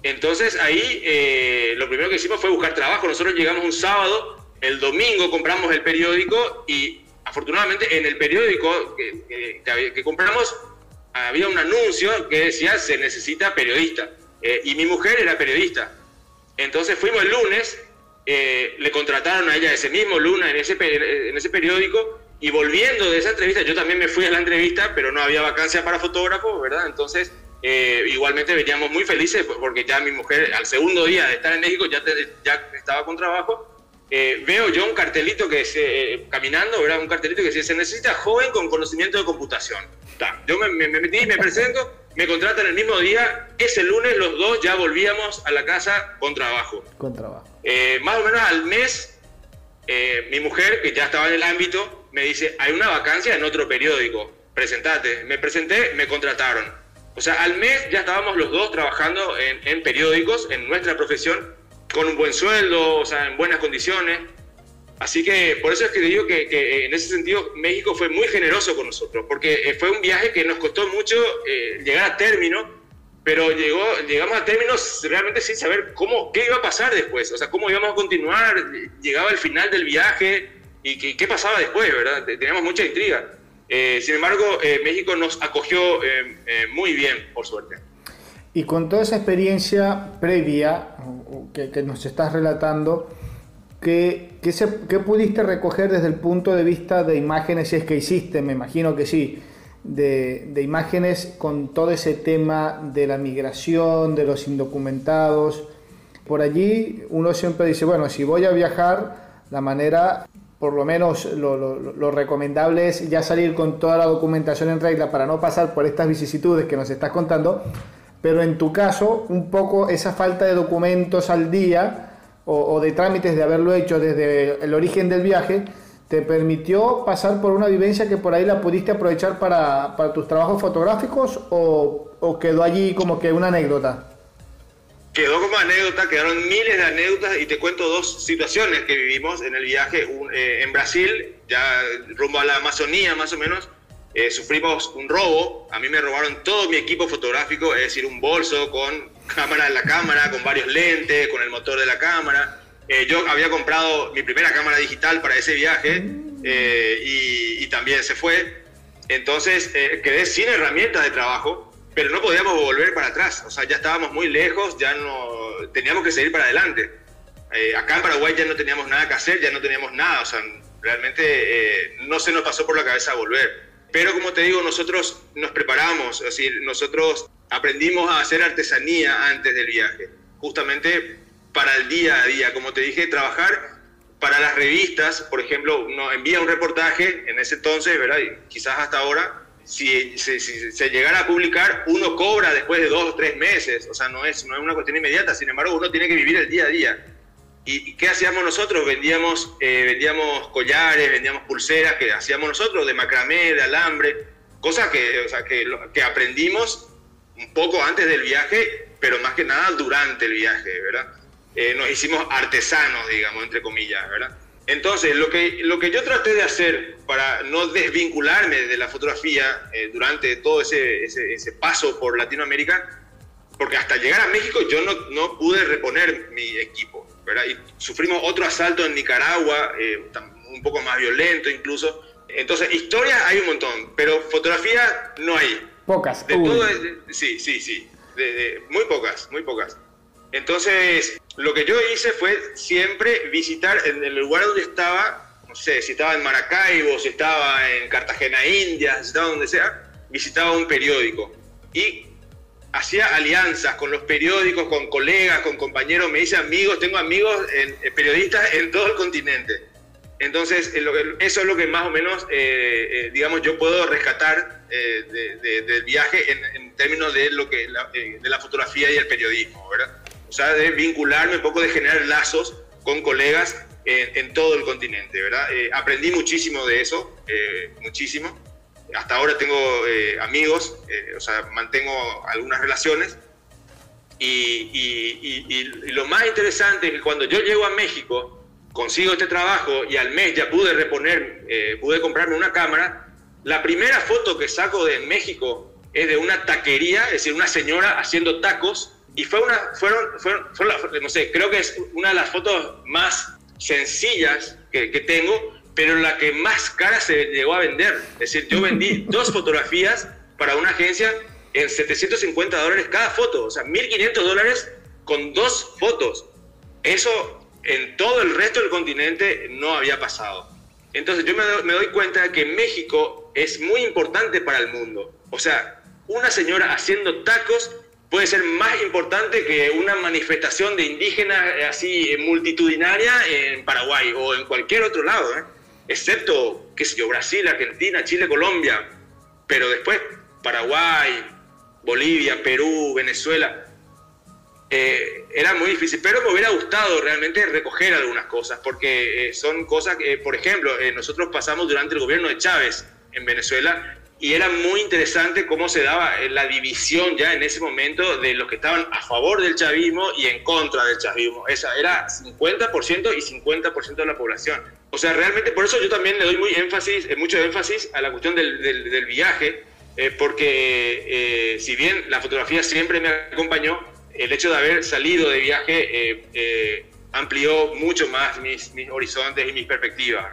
Entonces ahí lo primero que hicimos fue buscar trabajo. Nosotros llegamos un sábado, el domingo compramos el periódico y afortunadamente en el periódico que, que compramos había un anuncio que decía se necesita periodista. Eh, y mi mujer era periodista. Entonces fuimos el lunes, eh, le contrataron a ella ese mismo lunes en ese, en ese periódico y volviendo de esa entrevista, yo también me fui a la entrevista, pero no había vacancia para fotógrafo, ¿verdad? Entonces, eh, igualmente veníamos muy felices porque ya mi mujer al segundo día de estar en México ya, ya estaba con trabajo. veo yo un cartelito que se, caminando, ¿verdad? Un cartelito que dice, se necesita joven con conocimiento de computación. Yo me, me, me metí, me presento me contratan el mismo día. Ese lunes los dos ya volvíamos a la casa con trabajo. Con trabajo. Eh, más o menos al mes, eh, mi mujer, que ya estaba en el ámbito, me dice, hay una vacancia en otro periódico, presentate. Me presenté, me contrataron. O sea, al mes ya estábamos los dos trabajando en, en periódicos, en nuestra profesión, con un buen sueldo, o sea, en buenas condiciones. Así que por eso es que digo que, que, en ese sentido México fue muy generoso con nosotros, porque eh, fue un viaje que nos costó mucho eh, llegar a término, pero llegó, llegamos a término realmente sin saber cómo, qué iba a pasar después, o sea, cómo íbamos a continuar, llegaba el final del viaje y qué, pasaba después, ¿verdad? Teníamos mucha intriga. Eh, sin embargo, México nos acogió muy bien, por suerte. Y con toda esa experiencia previa que, que nos estás relatando, ¿Qué, qué, pudiste recoger desde el punto de vista de imágenes, si es que hiciste, me imagino que sí, de, de, imágenes con todo ese tema de la migración, de los indocumentados? Por allí uno siempre dice, bueno, si voy a viajar, la manera, por lo menos lo, lo, lo recomendable es ya salir con toda la documentación en regla para no pasar por estas vicisitudes que nos estás contando, pero en tu caso, un poco esa falta de documentos al día, o, de trámites de haberlo hecho desde el origen del viaje, te permitió pasar por una vivencia que por ahí la pudiste aprovechar para, tus trabajos fotográficos o, o, quedó allí como que una anécdota? Quedó como anécdota, quedaron miles de anécdotas y te cuento dos situaciones que vivimos en el viaje. Eh, en Brasil, ya rumbo a la Amazonía más o menos, eh, sufrimos un robo. A mí me robaron todo mi equipo fotográfico, es decir, un bolso con cámara en la cámara, con varios lentes, con el motor de la cámara. Eh, yo había comprado mi primera cámara digital para ese viaje eh, y, también se fue. Entonces quedé sin herramientas de trabajo, pero no podíamos volver para atrás. O sea, ya estábamos muy lejos, ya no teníamos que seguir para adelante. acá en Paraguay ya no teníamos nada que hacer, ya no teníamos nada. O sea, realmente no se nos pasó por la cabeza volver. Pero como te digo, nosotros nos preparamos, decir, nosotros aprendimos a hacer artesanía antes del viaje, justamente para el día a día. Como te dije, trabajar para las revistas, por ejemplo, uno envía un reportaje en ese entonces, ¿verdad? Y quizás hasta ahora, si, se llegara a publicar, uno cobra después de dos o tres meses, o sea, no es, no es una cuestión inmediata, sin embargo, uno tiene que vivir el día a día. ¿Y qué hacíamos nosotros? Vendíamos, eh, vendíamos collares, vendíamos pulseras que hacíamos nosotros de macramé, de alambre, cosas que, o sea, que, que, aprendimos un poco antes del viaje, pero más que nada durante el viaje, ¿verdad? Eh, nos hicimos artesanos, digamos, entre comillas, ¿verdad? Entonces, lo que, lo que yo traté de hacer para no desvincularme de la fotografía eh, durante todo ese, ese, ese paso por Latinoamérica, porque hasta llegar a México yo no, no pude reponer mi equipo. Y sufrimos otro asalto en Nicaragua, eh, un poco más violento incluso. Entonces, historias hay un montón, pero fotografía no hay. Pocas. De todo, sí, sí, sí. muy pocas, muy pocas. Entonces, lo que yo hice fue siempre visitar en el lugar donde estaba, no sé, si estaba en Maracaibo, si estaba en Cartagena, India, si estaba donde sea, visitaba un periódico. Y hacía alianzas con los periódicos, con colegas, con compañeros, me hice amigos, tengo amigos en, periodistas en todo el continente. Entonces, eso es lo que más o menos, eh, eh, digamos, yo puedo rescatar eh, del viaje en, términos de, lo que, de la fotografía y el periodismo, ¿verdad? O sea, de vincularme un poco, de generar lazos con colegas en, todo el continente, ¿verdad? aprendí muchísimo de eso, muchísimo. Hasta ahora tengo amigos, o sea, mantengo algunas relaciones. Y, y lo más interesante es que cuando yo llego a México, consigo este trabajo y al mes ya pude reponer, eh, pude comprarme una cámara, la primera foto que saco de México es de una taquería, es decir, una señora haciendo tacos, y fue una, fueron, fueron, no sé, creo que es una de las fotos más sencillas que, que tengo, pero la que más cara se llegó a vender. Es decir, yo vendí [laughs] dos fotografías para una agencia en 750 dólares cada foto, o sea, 1.500 dólares con dos fotos. Eso en todo el resto del continente no había pasado. Entonces yo me doy, cuenta de que México es muy importante para el mundo. O sea, una señora haciendo tacos puede ser más importante que una manifestación de indígenas eh, así multitudinaria en Paraguay o en cualquier otro lado, ¿eh? Excepto, qué sé yo, Brasil, Argentina, Chile, Colombia, pero después Paraguay, Bolivia, Perú, Venezuela. Eh, era muy difícil, pero me hubiera gustado realmente recoger algunas cosas, porque eh, son cosas que, por ejemplo, eh, nosotros pasamos durante el gobierno de Chávez en Venezuela y era muy interesante cómo se daba la división ya en ese momento de los que estaban a favor del chavismo y en contra del chavismo. Esa era 50% y 50% de la población. O sea, realmente por eso yo también le doy muy énfasis, mucho énfasis a la cuestión del, del, viaje, porque si bien la fotografía siempre me acompañó, el hecho de haber salido de viaje eh, eh, amplió mucho más mis, horizontes y mis perspectivas.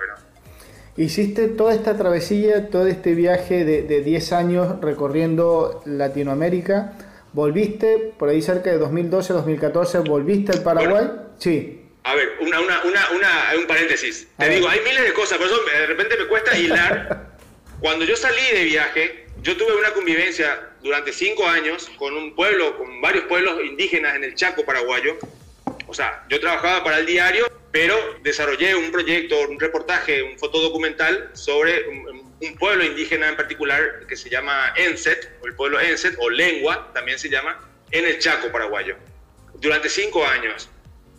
Hiciste toda esta travesía, todo este viaje de, 10 años recorriendo Latinoamérica. ¿Volviste por ahí cerca de 2012, 2014? ¿Volviste al Paraguay? sí. A ver, una, una, una, un paréntesis. Te digo, hay miles de cosas, por eso de repente me cuesta hilar. [laughs] Cuando yo salí de viaje, yo tuve una convivencia durante cinco años con un pueblo, con varios pueblos indígenas en el Chaco paraguayo. O sea, yo trabajaba para el diario, pero desarrollé un proyecto, un reportaje, un fotodocumental sobre un, pueblo indígena en particular que se llama Enset, o el pueblo Enset, o Lengua también se llama, en el Chaco paraguayo, durante cinco años.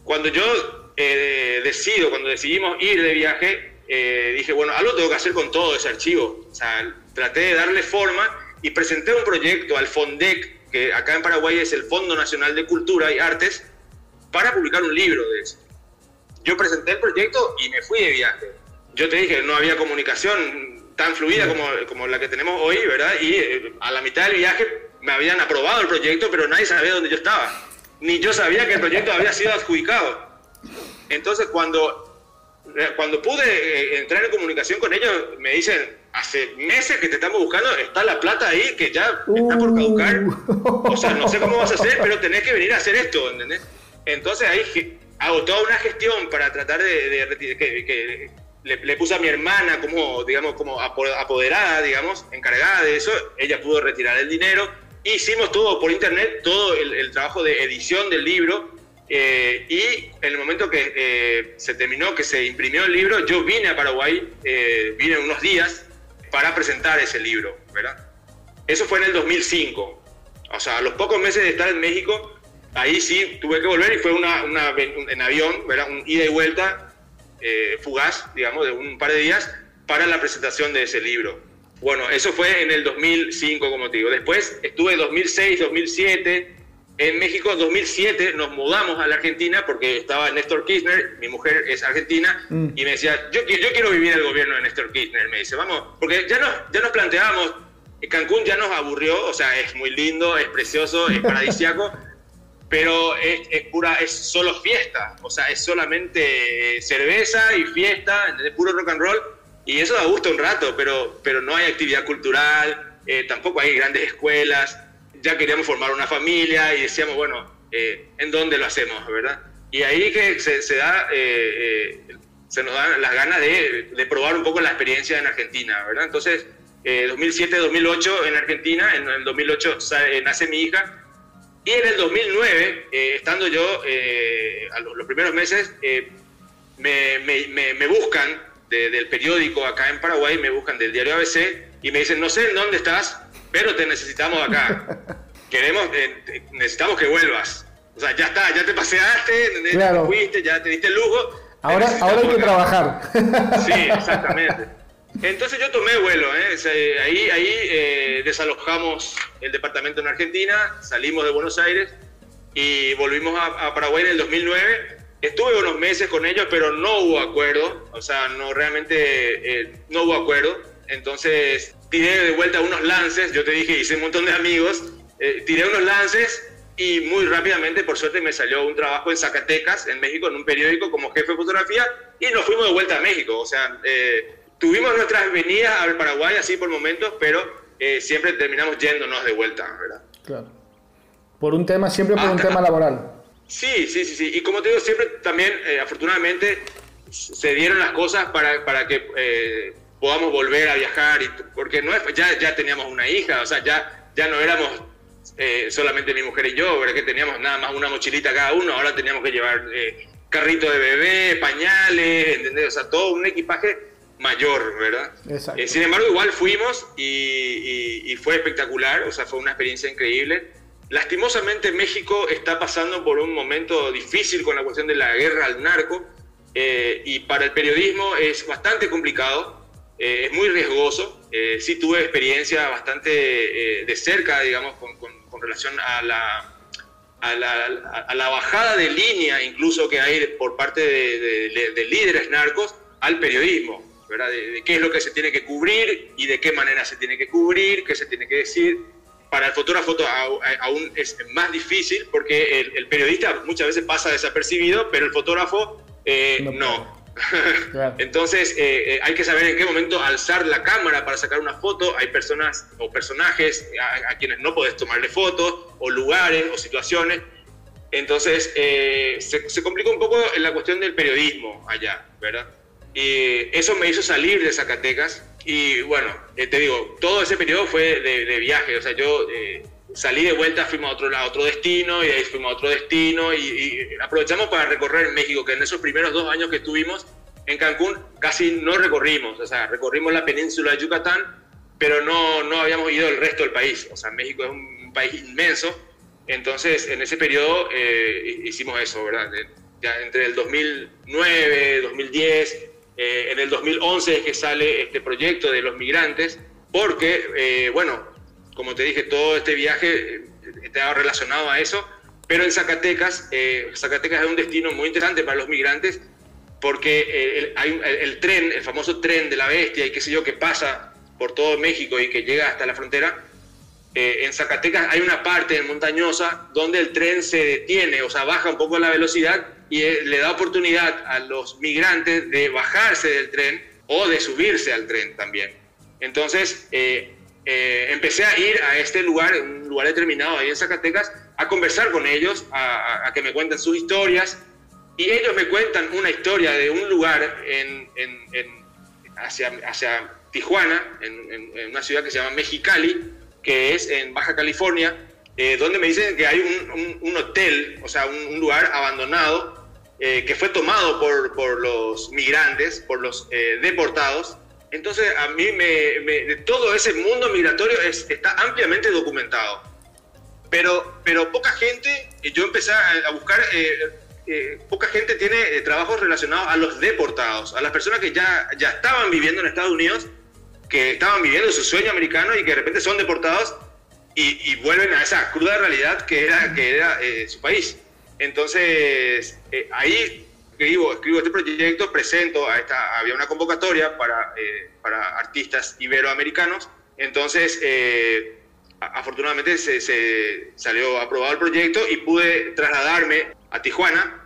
Cuando yo eh, decido, cuando decidimos ir de viaje, eh, dije, bueno, algo tengo que hacer con todo ese archivo. O sea, traté de darle forma y presenté un proyecto al FONDEC, que acá en Paraguay es el Fondo Nacional de Cultura y Artes, para publicar un libro de eso. Yo presenté el proyecto y me fui de viaje. Yo te dije, no había comunicación tan fluida como, como la que tenemos hoy, ¿verdad? Y eh, a la mitad del viaje me habían aprobado el proyecto, pero nadie sabía dónde yo estaba. Ni yo sabía que el proyecto había sido adjudicado. Entonces, cuando, eh, cuando pude eh, entrar en comunicación con ellos, me dicen, hace meses que te estamos buscando, está la plata ahí que ya está por caducar. O sea, no sé cómo vas a hacer, pero tenés que venir a hacer esto, ¿entendés? Entonces ahí hago toda una gestión para tratar de, que, le, puse a mi hermana como, digamos, como apoderada, digamos, encargada de eso. Ella pudo retirar el dinero. Hicimos todo por internet, todo el, trabajo de edición del libro. Eh, y en el momento que eh, se terminó, que se imprimió el libro, yo vine a Paraguay, eh, vine unos días, para presentar ese libro, ¿verdad? Eso fue en el 2005. O sea, a los pocos meses de estar en México, ahí sí tuve que volver y fue una, una en avión, ¿verdad? Un ida y vuelta eh, fugaz, digamos, de un par de días para la presentación de ese libro. Bueno, eso fue en el 2005, como te digo. Después estuve 2006, 2007 en México, 2007, nos mudamos a la Argentina porque estaba Néstor Kirchner, mi mujer es argentina, mm. y me decía, yo, yo quiero vivir el gobierno de Néstor Kirchner. Me dice, vamos, porque ya nos, ya nos planteábamos, Cancún ya nos aburrió, o sea, es muy lindo, es precioso, es paradisiaco, [laughs] pero es, es, pura, es solo fiesta, o sea, es solamente cerveza y fiesta, de puro rock and roll, y eso da gusto un rato, pero, pero no hay actividad cultural, eh, tampoco hay grandes escuelas, ya queríamos formar una familia y decíamos, bueno, eh, ¿en dónde lo hacemos, verdad? Y ahí que se, se da, se nos dan las ganas de, de, probar un poco la experiencia en Argentina, ¿verdad? Entonces, 2007-2008 en Argentina, en el 2008 nace mi hija, y en el 2009, estando yo a los, primeros meses, me, me, me, buscan del periódico acá en Paraguay, me buscan del diario ABC y me dicen, no sé en dónde estás, pero te necesitamos acá. [laughs] Queremos, eh, necesitamos que vuelvas. O sea, ya está, ya te paseaste, ya te fuiste, ya te diste el lujo. Ahora, ahora hay que trabajar. Sí, exactamente. Entonces yo tomé vuelo, ¿eh? ahí, ahí eh, desalojamos el departamento en Argentina, salimos de Buenos Aires y volvimos a, a Paraguay en el 2009 Estuve unos meses con ellos, pero no hubo acuerdo, o sea, no realmente eh, no hubo acuerdo. Entonces tiré de vuelta unos lances, yo te dije, hice un montón de amigos, eh, tiré unos lances y muy rápidamente, por suerte, me salió un trabajo en Zacatecas, en México, en un periódico como jefe de fotografía y nos fuimos de vuelta a México. O sea, eh, tuvimos nuestras venidas al Paraguay así por momentos, pero siempre terminamos yéndonos de vuelta, ¿verdad? Claro. Por un tema, siempre por un tema laboral. Sí, sí, sí, sí. Y como te digo, siempre también, eh, afortunadamente, se dieron las cosas para, para que eh, podamos volver a viajar, y, porque no es, ya, ya teníamos una hija, o sea, ya, ya no éramos eh, solamente mi mujer y yo, ¿verdad? que teníamos nada más una mochilita cada uno, ahora teníamos que llevar carrito de bebé, pañales, ¿entendés? O sea, todo un equipaje mayor, ¿verdad? Exacto. sin embargo, igual fuimos y, y fue espectacular, o sea, fue una experiencia increíble. Lastimosamente México está pasando por un momento difícil con la cuestión de la guerra al narco eh, y para el periodismo es bastante complicado, eh, es muy riesgoso. Eh, sí tuve experiencia bastante de cerca, digamos, con, relación a la, a la, bajada de línea incluso que hay por parte de, líderes narcos al periodismo, ¿verdad? de qué es lo que se tiene que cubrir y de qué manera se tiene que cubrir, qué se tiene que decir para el fotógrafo aún es más difícil porque el, periodista muchas veces pasa desapercibido, pero el fotógrafo eh, no. [laughs] Entonces eh, eh, hay que saber en qué momento alzar la cámara para sacar una foto. Hay personas o personajes a, quienes no puedes tomarle fotos, o lugares o situaciones. Entonces se, se complicó un poco en la cuestión del periodismo allá, ¿verdad? Y eso me hizo salir de Zacatecas. Y bueno, eh, te digo, todo ese periodo fue de, viaje, o sea, yo eh, salí de vuelta, fuimos a otro, a otro destino y de ahí fuimos a otro destino. Y, aprovechamos para recorrer México, que en esos primeros dos años que estuvimos en Cancún casi no recorrimos, o sea, recorrimos la península de Yucatán, pero no, no habíamos ido el resto del país, o sea, México es un país inmenso, entonces en ese periodo eh, hicimos eso, ¿verdad? Ya entre el 2009, 2010 eh, en el 2011 es que sale este proyecto de los migrantes, porque, eh, bueno, como te dije, todo este viaje eh, estaba relacionado a eso, pero en Zacatecas, Zacatecas es un destino muy interesante para los migrantes, porque el, hay el, tren, el famoso tren de la bestia y qué sé yo, que pasa por todo México y que llega hasta la frontera, en Zacatecas hay una parte montañosa donde el tren se detiene, o sea, baja un poco la velocidad y eh, le da oportunidad a los migrantes de bajarse del tren o de subirse al tren también. Entonces, eh, eh, empecé a ir a este lugar, un lugar determinado ahí en Zacatecas, a conversar con ellos, a, que me cuenten sus historias. Y ellos me cuentan una historia de un lugar en, hacia, hacia, Tijuana, en, una ciudad que se llama Mexicali, que es en Baja California, donde me dicen que hay un, un, o sea, un, lugar abandonado eh, que fue tomado por, por, los migrantes, por los eh, deportados. Entonces, a mí me, todo ese mundo migratorio está ampliamente documentado. Pero, pero poca gente, yo empecé a, buscar, eh, poca gente tiene trabajos relacionados a los deportados, a las personas que ya, ya estaban viviendo en Estados Unidos, que estaban viviendo su sueño americano y que de repente son deportados y, vuelven a esa cruda realidad que era, que era su país. Entonces, eh, ahí escribo, escribo este proyecto, presento, a esta, había una convocatoria para, eh, para artistas iberoamericanos, entonces eh, afortunadamente se, se, salió aprobado el proyecto y pude trasladarme a Tijuana,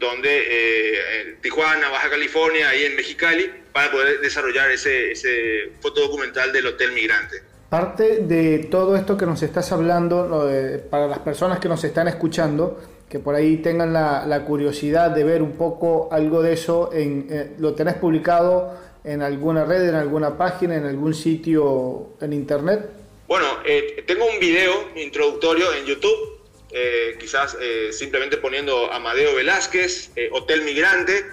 donde Tijuana, Baja California, ahí en Mexicali, para poder desarrollar ese, ese fotodocumental del Hotel Migrante. Parte de todo esto que nos estás hablando, para las personas que nos están escuchando, que por ahí tengan la, curiosidad de ver un poco algo de eso, en, eh, ¿lo tenés publicado en alguna red, en alguna página, en algún sitio en internet? Bueno, eh, tengo un video introductorio en YouTube, eh, quizás simplemente poniendo Amadeo Velázquez, Hotel Migrante,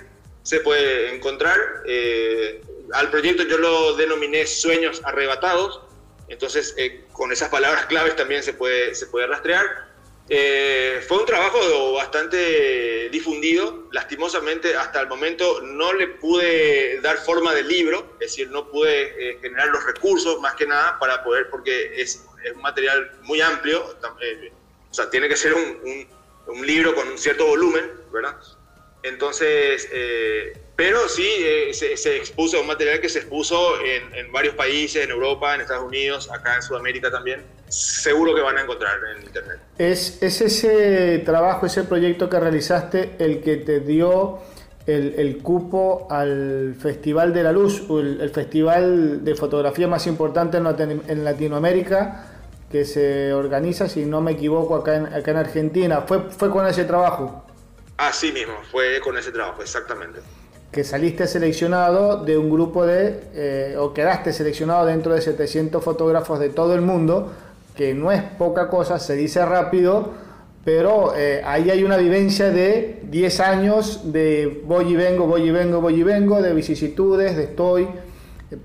se puede encontrar. al proyecto yo lo denominé Sueños Arrebatados entonces, eh, con esas palabras claves también se puede, se puede rastrear. Eh, fue un trabajo bastante difundido. Lastimosamente, hasta el momento no le pude dar forma de libro, es decir, no pude eh, generar los recursos más que nada para poder, porque es, un material muy amplio, o sea, tiene que ser un, un, un, libro con un cierto volumen, ¿verdad? Entonces, pero sí, eh, se, expuso un material que se expuso en, varios países, en Europa, en Estados Unidos, acá en Sudamérica también. Seguro que van a encontrar en Internet. ¿Es, es ese trabajo, ese proyecto que realizaste el que te dio el, cupo al Festival de la Luz, el, festival de fotografía más importante en, Latinoamérica? Que se organiza, si no me equivoco, acá en, acá en Argentina. ¿Fue, ¿Fue con ese trabajo? Así mismo, fue con ese trabajo, exactamente que saliste seleccionado de un grupo de, eh, o quedaste seleccionado dentro de 700 fotógrafos de todo el mundo, que no es poca cosa, se dice rápido, pero eh, ahí hay una vivencia de 10 años de voy y vengo, voy y vengo, voy y vengo, de vicisitudes, de estoy,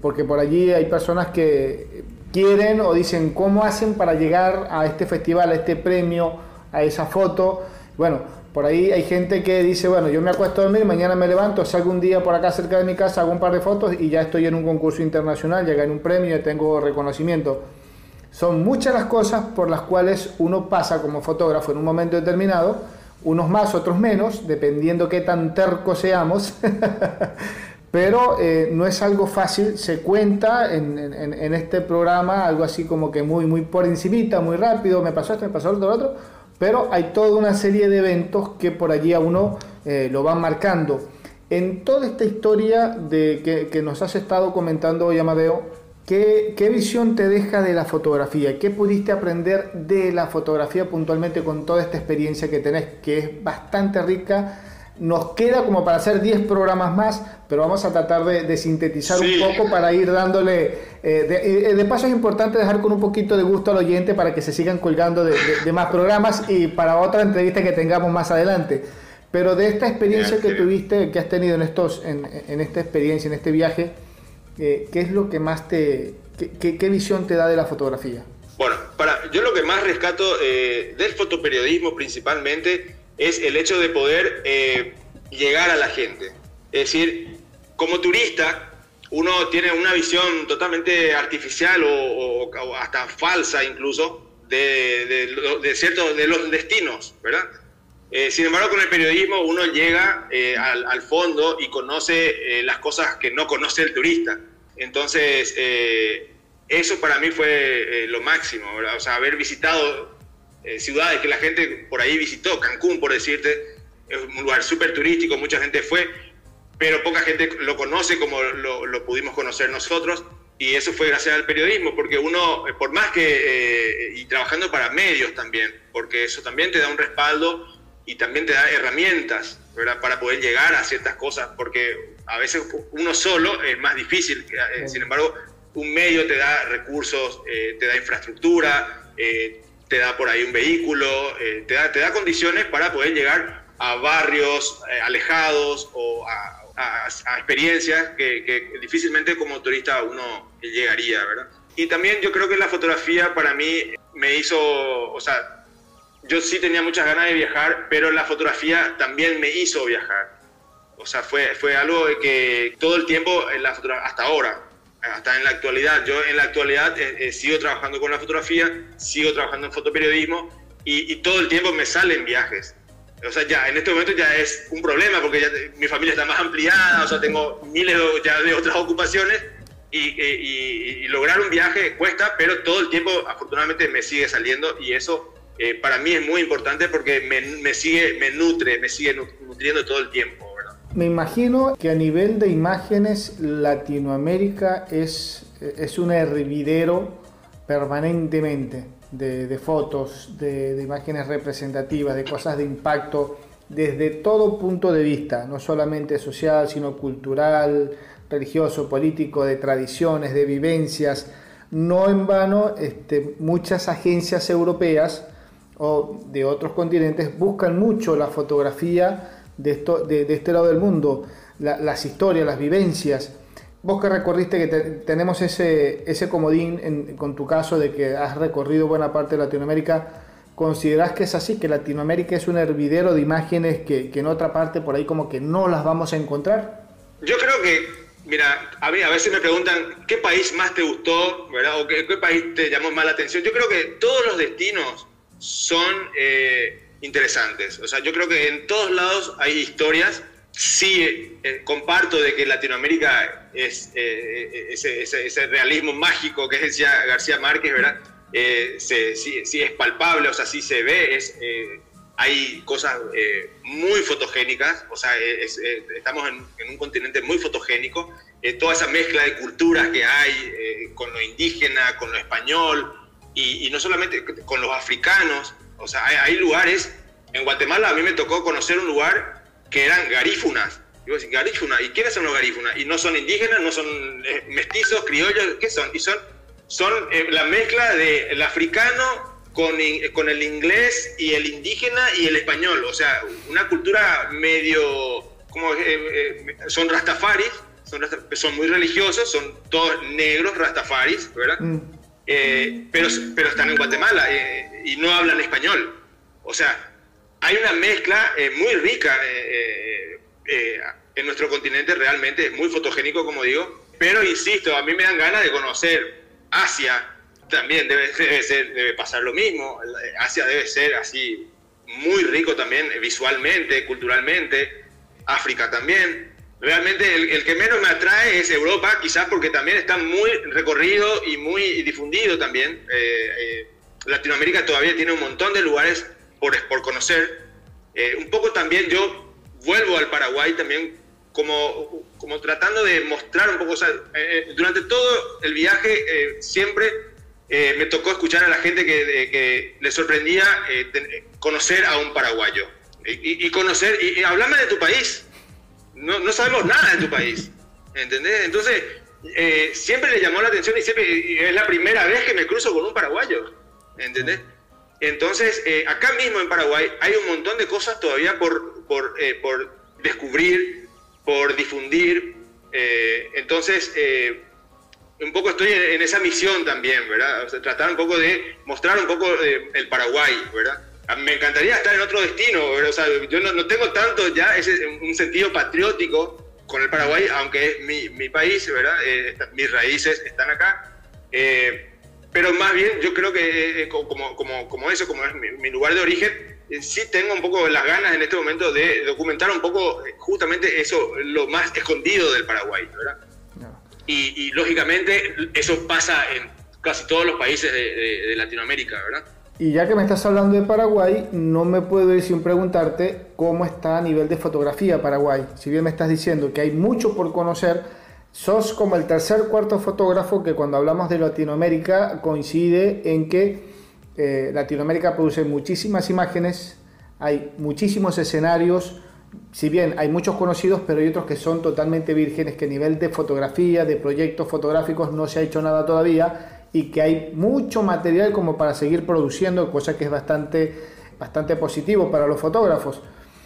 porque por allí hay personas que quieren o dicen cómo hacen para llegar a este festival, a este premio, a esa foto. Bueno, por ahí hay gente que dice, bueno, yo me acuesto a dormir, mañana me levanto, salgo un día por acá cerca de mi casa, hago un par de fotos y ya estoy en un concurso internacional, ya gané un premio y tengo reconocimiento. Son muchas las cosas por las cuales uno pasa como fotógrafo en un momento determinado, unos más, otros menos, dependiendo qué tan terco seamos. [laughs] Pero eh, no es algo fácil, se cuenta en, en, este programa algo así como que muy, muy por encimita, muy rápido, me pasó esto, me pasó lo otro, pero hay toda una serie de eventos que por allí a uno eh, lo van marcando. En toda esta historia de que, nos has estado comentando hoy, Amadeo, ¿qué, ¿qué, visión te deja de la fotografía? ¿Qué pudiste aprender de la fotografía puntualmente con toda esta experiencia que tenés, que es bastante rica? Nos queda como para hacer 10 programas más, pero vamos a tratar de, sintetizar un poco para ir dándole... Eh, de, paso es importante dejar con un poquito de gusto al oyente para que se sigan colgando de, más programas y para otra entrevista que tengamos más adelante. Pero de esta experiencia que tuviste, que has tenido en, estos, en, esta experiencia, en este viaje, eh, ¿qué es lo que más te... Qué, qué, visión te da de la fotografía? Bueno, para, yo lo que más rescato eh, del fotoperiodismo principalmente es el hecho de poder eh, llegar a la gente. Es decir, como turista, uno tiene una visión totalmente artificial o, hasta falsa incluso de, ciertos de los destinos, ¿verdad? Eh, sin embargo, con el periodismo uno llega eh, al, fondo y conoce las cosas que no conoce el turista. Entonces, eso para mí fue lo máximo, ¿verdad? O sea, haber visitado eh, ciudades que la gente por ahí visitó, Cancún por decirte, es un lugar súper turístico, mucha gente fue, pero poca gente lo conoce como lo, pudimos conocer nosotros. Y eso fue gracias al periodismo, porque uno, eh, por más que, eh, y trabajando para medios también, porque eso también te da un respaldo y también te da herramientas ¿verdad? para poder llegar a ciertas cosas, porque a veces uno solo es más difícil, sin embargo, un medio te da recursos, te da infraestructura, te da por ahí un vehículo, eh, te, da, te da condiciones para poder llegar a barrios eh, alejados o a, experiencias que, difícilmente como turista uno llegaría, ¿verdad? Y también yo creo que la fotografía para mí me hizo, o sea, yo sí tenía muchas ganas de viajar, pero la fotografía también me hizo viajar. O sea, fue, fue algo que todo el tiempo, en la hasta ahora, hasta en la actualidad. Yo en la actualidad eh, eh, sigo trabajando con la fotografía, sigo trabajando en fotoperiodismo y, todo el tiempo me salen viajes. O sea, ya en este momento ya es un problema porque ya mi familia está más ampliada, o sea, tengo miles de, ya de otras ocupaciones y, lograr un viaje cuesta, pero todo el tiempo afortunadamente me sigue saliendo y eso eh, para mí es muy importante porque me, me, sigue, me nutre, me sigue nutriendo todo el tiempo. Me imagino que a nivel de imágenes Latinoamérica es, es un hervidero permanentemente de, fotos, de, imágenes representativas, de cosas de impacto, desde todo punto de vista, no solamente social, sino cultural, religioso, político, de tradiciones, de vivencias. No en vano, este, muchas agencias europeas o de otros continentes buscan mucho la fotografía de, esto, de, este lado del mundo, las historias, las vivencias. Vos que recorriste, que tenemos ese, ese comodín con tu caso de que has recorrido buena parte de Latinoamérica, ¿considerás que es así, que Latinoamérica es un hervidero de imágenes que, que en otra parte por ahí como que no las vamos a encontrar? Yo creo que Mira, a mí a veces me preguntan qué país más te gustó, ¿verdad? O qué, país te llamó más la atención. Yo creo que todos los destinos son eh, interesantes. O sea, yo creo que en todos lados hay historias. Sí, eh, comparto de que Latinoamérica es eh, ese, ese, realismo mágico que decía García Márquez, ¿verdad? sí, sí, es palpable, o sea, sí se ve, es hay cosas eh, muy fotogénicas, o sea, eh, estamos en, un continente muy fotogénico, eh, toda esa mezcla de culturas que hay con lo indígena, con lo español, y, no solamente con los africanos, o sea, hay, lugares, en Guatemala a mí me tocó conocer un lugar que eran garífunas, Digo, garífunas, ¿y quiénes son los garífunas? Y no son indígenas, no son mestizos, criollos, ¿qué son? Y son, son la mezcla del africano con, con, el inglés y el indígena y el español, o sea, una cultura medio, como eh, eh, son rastafaris, son, son, muy religiosos, son todos negros rastafaris, ¿verdad? Mm. Eh, pero, pero están en Guatemala y no hablan español. O sea, hay una mezcla muy rica en nuestro continente, realmente es muy fotogénico, como digo, pero insisto, a mí me dan ganas de conocer Asia, también debe, [laughs] ser, debe pasar lo mismo. Asia debe ser así muy rico también visualmente, culturalmente. África también. Realmente el, que menos me atrae es Europa, quizás porque también está muy recorrido y muy difundido también. Eh, eh, Latinoamérica todavía tiene un montón de lugares por, por conocer. Eh, un poco también yo vuelvo al Paraguay también como, como tratando de mostrar un poco, durante todo el viaje siempre eh, me tocó escuchar a la gente que, le sorprendía eh, conocer a un paraguayo. Y, conocer, y, háblame de tu país. No, no, sabemos nada de tu país. ¿Entendés? Entonces, eh, siempre le llamó la atención y siempre es la primera vez que me cruzo con un paraguayo. ¿Entendés? Entonces, acá mismo en Paraguay hay un montón de cosas todavía por, por, por descubrir, por difundir. entonces, un poco estoy en, esa misión también, ¿verdad? tratar un poco de mostrar un poco el Paraguay, ¿verdad? Me encantaría estar en otro destino, ¿verdad? O sea, yo no, tengo tanto ya ese, un sentido patriótico con el Paraguay, aunque es mi, mi país, ¿verdad? Eh, mis raíces están acá. Eh, pero más bien yo creo que eh, como, como, como, eso, como es mi, lugar de origen, sí tengo un poco las ganas en este momento de documentar un poco justamente eso, lo más escondido del Paraguay, ¿verdad? Y, lógicamente eso pasa en casi todos los países de, Latinoamérica, ¿verdad? Y ya que me estás hablando de Paraguay, no me puedo ir sin preguntarte cómo está a nivel de fotografía Paraguay. Si bien me estás diciendo que hay mucho por conocer, sos como el tercer cuarto fotógrafo que cuando hablamos de Latinoamérica coincide en que eh, Latinoamérica produce muchísimas imágenes, hay muchísimos escenarios, si bien hay muchos conocidos, pero hay otros que son totalmente vírgenes, que a nivel de fotografía, de proyectos fotográficos no se ha hecho nada todavía y que hay mucho material como para seguir produciendo, cosa que es bastante, bastante positivo para los fotógrafos.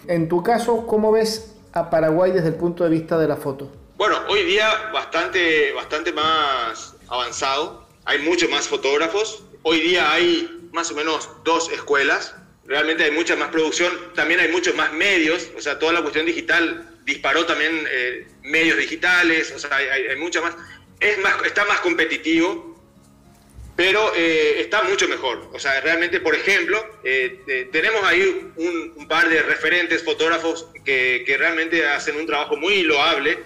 En tu caso, ¿cómo ves a Paraguay desde el punto de vista de la foto? Bueno, hoy día bastante, bastante más avanzado, hay muchos más fotógrafos, hoy día hay más o menos dos escuelas, realmente hay mucha más producción, también hay muchos más medios, o sea, toda la cuestión digital disparó también eh, medios digitales, o sea, hay, hay, mucha más, es más, está más competitivo, pero eh, está mucho mejor. O sea, realmente, por ejemplo, eh, tenemos ahí un, par de referentes fotógrafos que, que, realmente hacen un trabajo muy loable.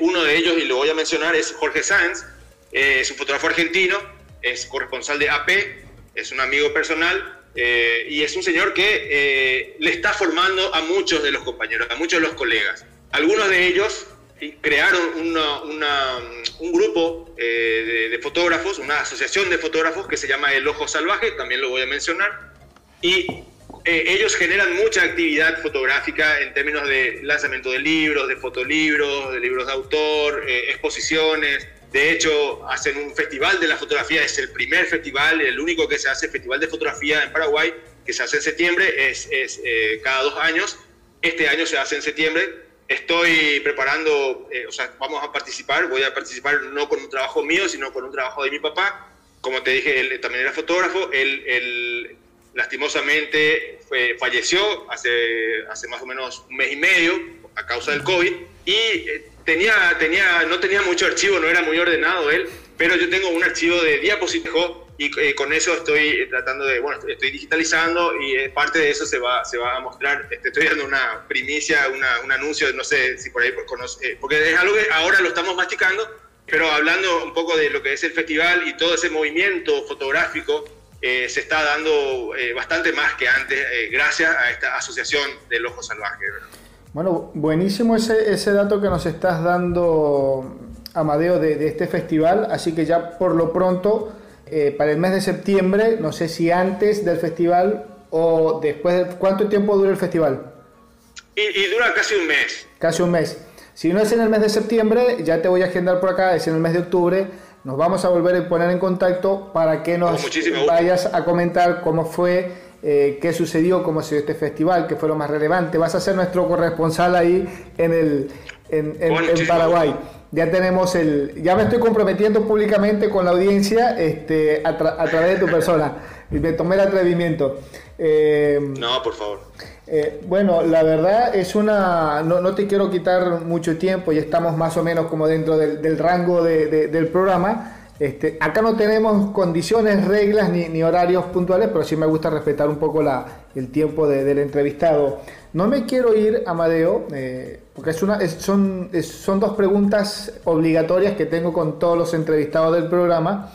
uno de ellos, y lo voy a mencionar, es Jorge Sanz, es un fotógrafo argentino, es corresponsal de AP, es un amigo personal, eh, y es un señor que eh, le está formando a muchos de los compañeros, a muchos de los colegas. Algunos de ellos crearon una, un grupo eh, de, fotógrafos, una asociación de fotógrafos que se llama El Ojo Salvaje, también lo voy a mencionar, y eh, ellos generan mucha actividad fotográfica en términos de lanzamiento de libros, de fotolibros, de libros de autor, exposiciones. De hecho, hacen un festival de la fotografía, es el primer festival, el único que se hace, festival de fotografía en Paraguay, que se hace en septiembre, es, es cada dos años. Este año se hace en septiembre Estoy preparando, eh, o sea, vamos a participar, voy a participar no con un trabajo mío, sino con un trabajo de mi papá. Como te dije, él también era fotógrafo, él, lastimosamente falleció hace, hace más o menos un mes y medio a causa del COVID y eh, tenía, tenía, no tenía mucho archivo, no era muy ordenado él, pero yo tengo un archivo de diapositivas y eh, con eso estoy eh, tratando de, bueno, estoy digitalizando y eh, parte de eso se va, se va a mostrar, este, estoy dando una primicia, una, un anuncio, no sé si por ahí conoce, porque es algo que ahora lo estamos masticando, pero hablando un poco de lo que es el festival y todo ese movimiento fotográfico, se está dando bastante más que antes gracias a esta asociación del ojo salvaje. Bueno, buenísimo ese, ese dato que nos estás dando, Amadeo, de, de este festival, así que ya por lo pronto eh, para el mes de septiembre, no sé si antes del festival o después de... ¿Cuánto tiempo dura el festival? Y, dura casi un mes. Casi un mes. Si no es en el mes de septiembre, ya te voy a agendar por acá, es en el mes de octubre. Nos vamos a volver a poner en contacto para que nos vayas a comentar cómo fue, eh, qué sucedió, cómo se dio este festival, qué fue lo más relevante. Vas a ser nuestro corresponsal ahí en, el, en, en Paraguay ya tenemos el, ya me estoy comprometiendo públicamente con la audiencia este, a, través de tu persona. Y me tomé el atrevimiento. Eh, no, por favor. Eh, bueno, la verdad es una, no, no, te quiero quitar mucho tiempo, y estamos más o menos como dentro del, rango del programa. Este, acá no tenemos condiciones, reglas ni, ni, horarios puntuales, pero sí me gusta respetar un poco la, el tiempo del entrevistado. No me quiero ir, Amadeo, eh, porque es una, son, son dos preguntas obligatorias que tengo con todos los entrevistados del programa.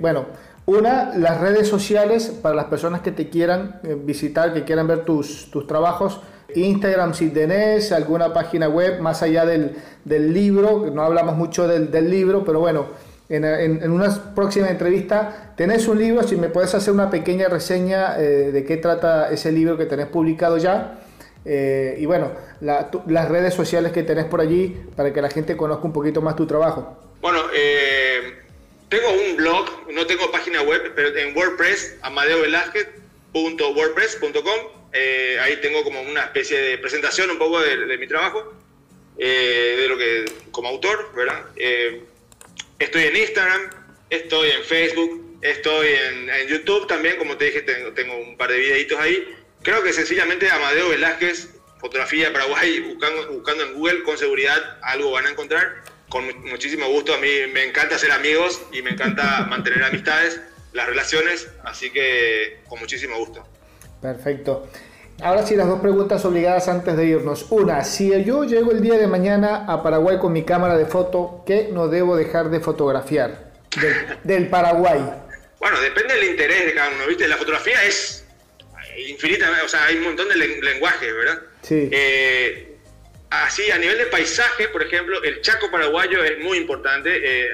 Bueno, una, las redes sociales para las personas que te quieran eh, visitar, que quieran ver tus, tus trabajos. Instagram si tenés, alguna página web más allá del, del libro, no hablamos mucho del, del libro, pero bueno, en, en, una próxima entrevista tenés un libro, si me puedes hacer una pequeña reseña eh, de qué trata ese libro que tenés publicado ya. Eh, y bueno, las redes sociales que tenés por allí para que la gente conozca un poquito más tu trabajo. Bueno, eh, tengo un blog, no tengo página web, pero en WordPress, amadeovelázquez.wordpress.com. Eh, ahí tengo como una especie de presentación un poco de, mi trabajo, de lo que como autor, ¿verdad? estoy en Instagram, estoy en Facebook, estoy en, YouTube también, como te dije, tengo, tengo un par de videitos ahí. Creo que sencillamente Amadeo Velázquez, fotografía Paraguay, buscando, buscando en Google, con seguridad algo van a encontrar. Con muchísimo gusto, a mí me encanta ser amigos y me encanta [laughs] mantener amistades, las relaciones, así que con muchísimo gusto. Perfecto. Ahora sí, las dos preguntas obligadas antes de irnos. Una, si yo llego el día de mañana a Paraguay con mi cámara de foto, ¿qué no debo dejar de fotografiar del, del Paraguay? Bueno, depende del interés de cada uno, ¿viste? La fotografía es infinitamente, o sea, hay un montón de lenguajes, ¿verdad? Sí. Eh, así, a nivel de paisaje, por ejemplo, el Chaco paraguayo es muy importante. Eh,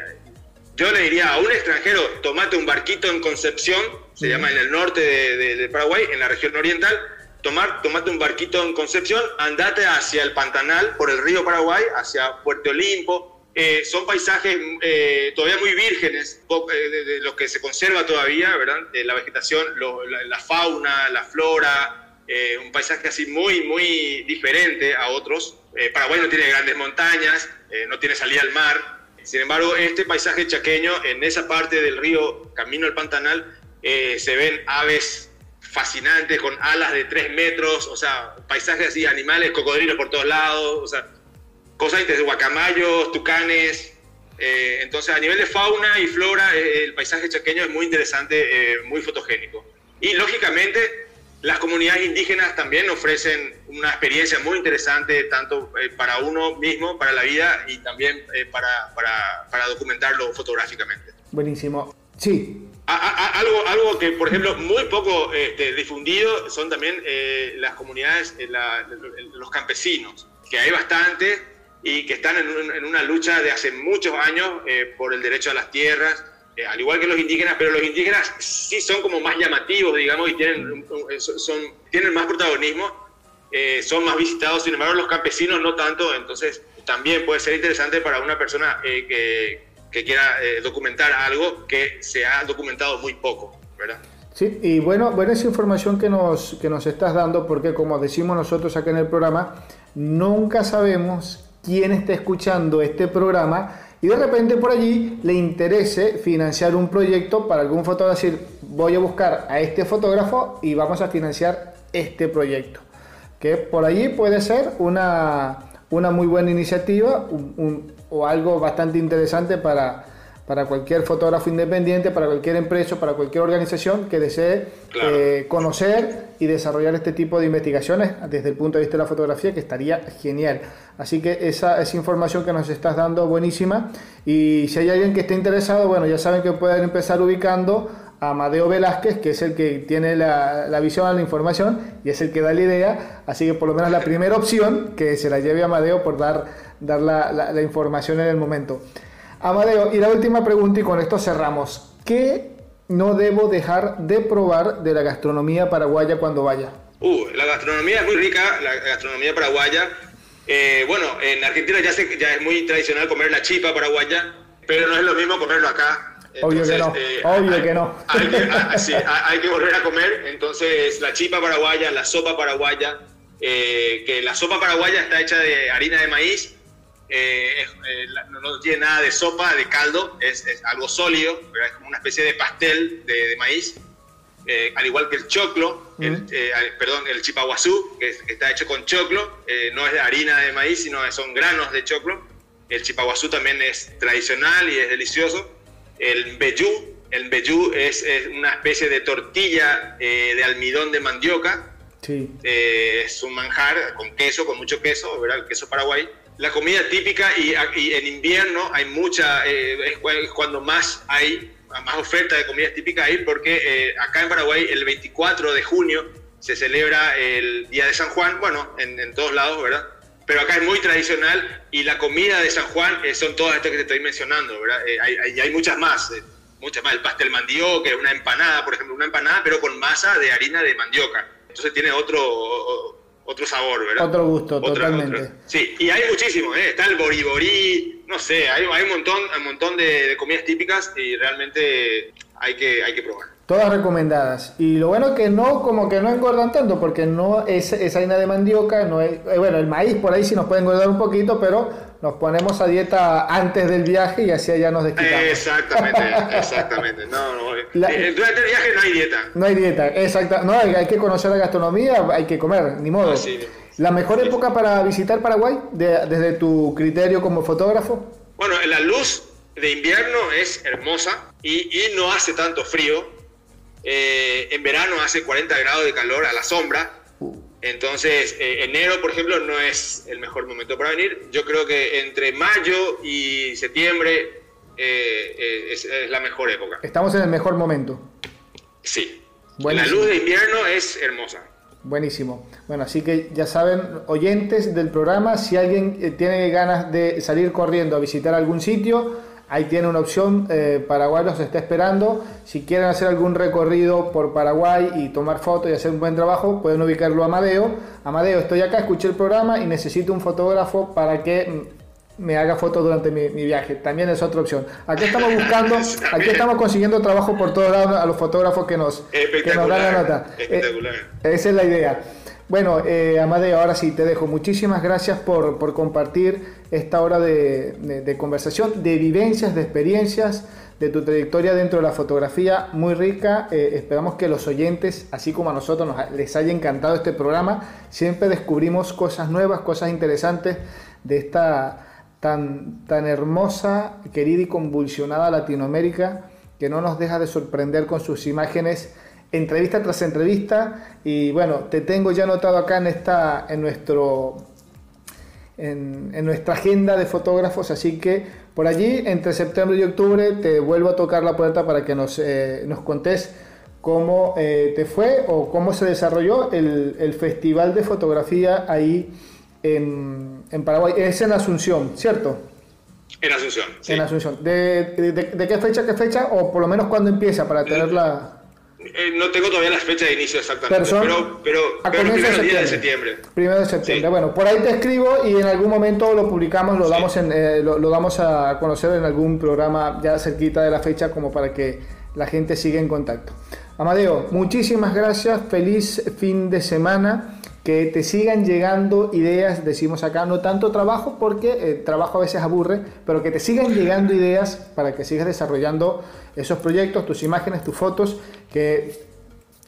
yo le diría a un extranjero, tomate un barquito en Concepción, se llama en el norte de, Paraguay, en la región oriental, tomar, tomate un barquito en Concepción, andate hacia el Pantanal, por el río Paraguay, hacia Puerto Olimpo, eh, son paisajes eh, todavía muy vírgenes, eh, de, los que se conserva todavía, ¿verdad? la vegetación, la, fauna, la flora, un paisaje así muy, muy diferente a otros. Paraguay no tiene grandes montañas, no tiene salida al mar. Sin embargo, este paisaje chaqueño, en esa parte del río, camino al Pantanal, se ven aves fascinantes con alas de 3 metros, o sea, paisajes así, animales, cocodrilos por todos lados, o sea, cosas de guacamayos, tucanes. Eh, entonces, a nivel de fauna y flora, eh, el paisaje chaqueño es muy interesante, eh, muy fotogénico. Y lógicamente, las comunidades indígenas también ofrecen una experiencia muy interesante, tanto para uno mismo, para la vida y también para, para, para, documentarlo fotográficamente. Buenísimo. Sí. algo, algo que, por ejemplo, muy poco este, difundido son también las comunidades, los campesinos, que hay bastante y que están en, una lucha de hace muchos años eh, por el derecho a las tierras, eh, al igual que los indígenas, pero los indígenas sí son como más llamativos, digamos, y tienen, son, tienen más protagonismo, son más visitados, sin embargo los campesinos no tanto, entonces también puede ser interesante para una persona que, que, quiera documentar algo que se ha documentado muy poco, ¿verdad? Sí, y bueno, buena esa información que nos, que nos estás dando, porque como decimos nosotros acá en el programa, nunca sabemos quién está escuchando este programa y de repente por allí le interese financiar un proyecto para algún fotógrafo, decir, voy a buscar a este fotógrafo y vamos a financiar este proyecto. Que por allí puede ser una, una muy buena iniciativa o algo bastante interesante para, para cualquier fotógrafo independiente, para cualquier empresa, para cualquier organización que desee eh, conocer y desarrollar este tipo de investigaciones desde el punto de vista de la fotografía, que estaría genial. Así que esa, esa información que nos estás dando buenísima. Y si hay alguien que esté interesado, bueno, ya saben que pueden empezar ubicando a Amadeo Velázquez, que es el que tiene la, la visión, la información y es el que da la idea. Así que por lo menos la primera opción que se la lleve a Amadeo por dar, dar la, la información en el momento. Amadeo, y la última pregunta y con esto cerramos. ¿Qué no debo dejar de probar de la gastronomía paraguaya cuando vaya? Uh, la gastronomía es muy rica, la gastronomía paraguaya. Eh, bueno, en Argentina ya, ya es muy tradicional comer la chipa paraguaya, pero no es lo mismo comerlo acá. Obvio que no. Eh, Obvio que no. [laughs] Hay que, ah, sí, hay que volver a comer. Entonces, la chipa paraguaya, la sopa paraguaya, eh, que la sopa paraguaya está hecha de harina de maíz eh, eh, no, tiene nada de sopa, de caldo, es, algo sólido, es como una especie de pastel de, maíz, eh, al igual que el choclo, el, perdón, el chipaguazú, que, está hecho con choclo, no es de harina de maíz, sino son granos de choclo. El chipaguazú también es tradicional y es delicioso. El mbeyú, el mbeyú es, una especie de tortilla de almidón de mandioca. Sí. es un manjar con queso, con mucho queso, ¿verdad? El queso paraguay la comida típica y, en invierno hay mucha, eh, es cuando más hay, más oferta de comida típica ahí, porque eh, acá en Paraguay el 24 de junio se celebra el Día de San Juan, bueno, en, todos lados, ¿verdad? Pero acá es muy tradicional y la comida de San Juan eh, son todas estas que te estoy mencionando, ¿verdad? hay, hay, muchas más, muchas más. El pastel mandioca, una empanada, por ejemplo, una empanada, pero con masa de harina de mandioca. Entonces tiene otro, otro sabor, ¿verdad? Otro gusto, totalmente. Sí, y hay muchísimo, ¿eh? Está el boriborí, no sé, hay, hay un montón, un montón de, comidas típicas y realmente hay que, hay que probar. Todas recomendadas. Y lo bueno es que no, como que no engordan tanto, porque no es, esa harina de mandioca, no es, eh, bueno, el maíz por ahí sí nos puede engordar un poquito, pero nos ponemos a dieta antes del viaje y así ya nos desquitamos. Exactamente, [laughs] exactamente. No, no, eh, durante el viaje no hay dieta. No hay dieta, exacto. No, hay, que conocer la gastronomía, hay que comer, ni modo. ¿La mejor época para visitar Paraguay, desde tu criterio como fotógrafo? Bueno, la luz de invierno es hermosa y, y no hace tanto frío eh, en verano hace 40 grados de calor a la sombra. Entonces, eh, enero, por ejemplo, no es el mejor momento para venir. Yo creo que entre mayo y septiembre eh, es, la mejor época. Estamos en el mejor momento. Sí. La luz de invierno es hermosa. Buenísimo. Bueno, así que ya saben, oyentes del programa, si alguien tiene ganas de salir corriendo a visitar algún sitio, Ahí tiene una opción, eh, Paraguay los está esperando. Si quieren hacer algún recorrido por Paraguay y tomar fotos y hacer un buen trabajo, pueden ubicarlo a Amadeo. Amadeo, estoy acá, escuché el programa y necesito un fotógrafo para que me haga fotos durante mi, viaje. También es otra opción. Aquí estamos buscando, [laughs] aquí estamos consiguiendo trabajo por todos lados a los fotógrafos que nos, que nos dan la nota. Espectacular. Eh, esa es la idea. Bueno, eh, Amadeo, ahora sí te dejo. Muchísimas gracias por, compartir esta hora de, conversación, de vivencias, de experiencias, de tu trayectoria dentro de la fotografía, muy rica. Eh, esperamos que los oyentes, así como a nosotros, nos, les haya encantado este programa. Siempre descubrimos cosas nuevas, cosas interesantes de esta tan, tan hermosa, querida y convulsionada Latinoamérica, que no nos deja de sorprender con sus imágenes entrevista tras entrevista y bueno, te tengo ya anotado acá en esta en nuestro en, nuestra agenda de fotógrafos, así que por allí entre septiembre y octubre te vuelvo a tocar la puerta para que nos, eh, nos contés cómo eh, te fue o cómo se desarrolló el, el, festival de fotografía ahí en, en Paraguay. Es en Asunción, ¿cierto? En Asunción. Sí. En Asunción. ¿De, de, qué fecha qué fecha? O por lo menos cuándo empieza para tenerla. Eh, no tengo todavía la fecha de inicio exactamente, pero, pero, pero, primero de día de septiembre. Primero de septiembre. Bueno, por ahí te escribo y en algún momento lo publicamos, lo, damos en, eh, lo, lo, damos a conocer en algún programa ya cerquita de la fecha como para que la gente siga en contacto. Amadeo, muchísimas gracias, feliz fin de semana que te sigan llegando ideas, decimos acá, no tanto trabajo porque eh, trabajo a veces aburre, pero que te sigan llegando ideas para que sigas desarrollando esos proyectos, tus imágenes, tus fotos, que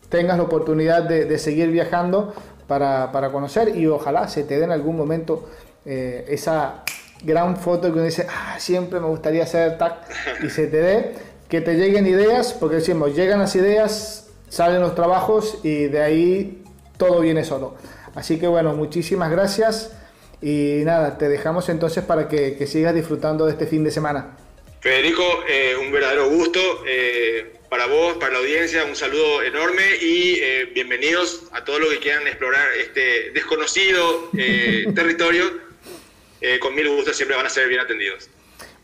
tengas la oportunidad de, seguir viajando para, para, conocer y ojalá se te dé en algún momento eh, esa gran foto que uno dice, ah, siempre me gustaría hacer tac, y se te dé, que te lleguen ideas, porque decimos, llegan las ideas, salen los trabajos y de ahí todo viene solo. Así que bueno, muchísimas gracias y nada, te dejamos entonces para que, sigas disfrutando de este fin de semana. Federico, eh, un verdadero gusto eh, para vos, para la audiencia, un saludo enorme y eh, bienvenidos a todos los que quieran explorar este desconocido [laughs] territorio. con mil gustos siempre van a ser bien atendidos.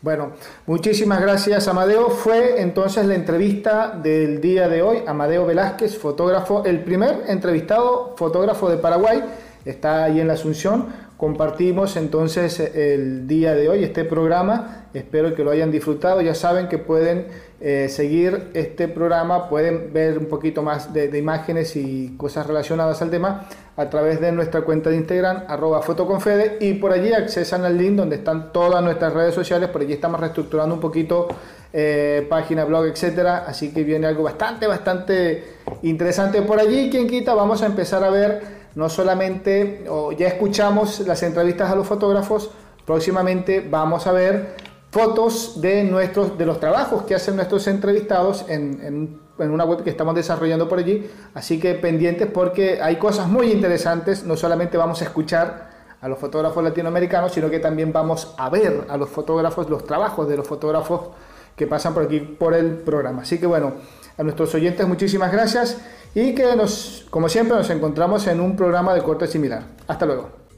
Bueno, muchísimas gracias Amadeo. Fue entonces la entrevista del día de hoy. Amadeo Velázquez, fotógrafo, el primer entrevistado fotógrafo de Paraguay. Está ahí en la Asunción. Compartimos entonces el día de hoy este programa. Espero que lo hayan disfrutado. Ya saben que pueden eh, seguir este programa, pueden ver un poquito más de, imágenes y cosas relacionadas al tema a través de nuestra cuenta de Instagram, arroba fotoconfede, y por allí accesan al link donde están todas nuestras redes sociales, por allí estamos reestructurando un poquito eh, página, blog, etcétera, así que viene algo bastante, bastante interesante por allí, quien quita, vamos a empezar a ver no solamente, o ya escuchamos las entrevistas a los fotógrafos, próximamente vamos a ver fotos de, nuestros, de los trabajos que hacen nuestros entrevistados en, en, una web que estamos desarrollando por allí. Así que pendientes porque hay cosas muy interesantes. No solamente vamos a escuchar a los fotógrafos latinoamericanos, sino que también vamos a ver a los fotógrafos, los trabajos de los fotógrafos que pasan por aquí por el programa. Así que bueno, a nuestros oyentes muchísimas gracias y que nos, como siempre, nos encontramos en un programa de corte similar. Hasta luego.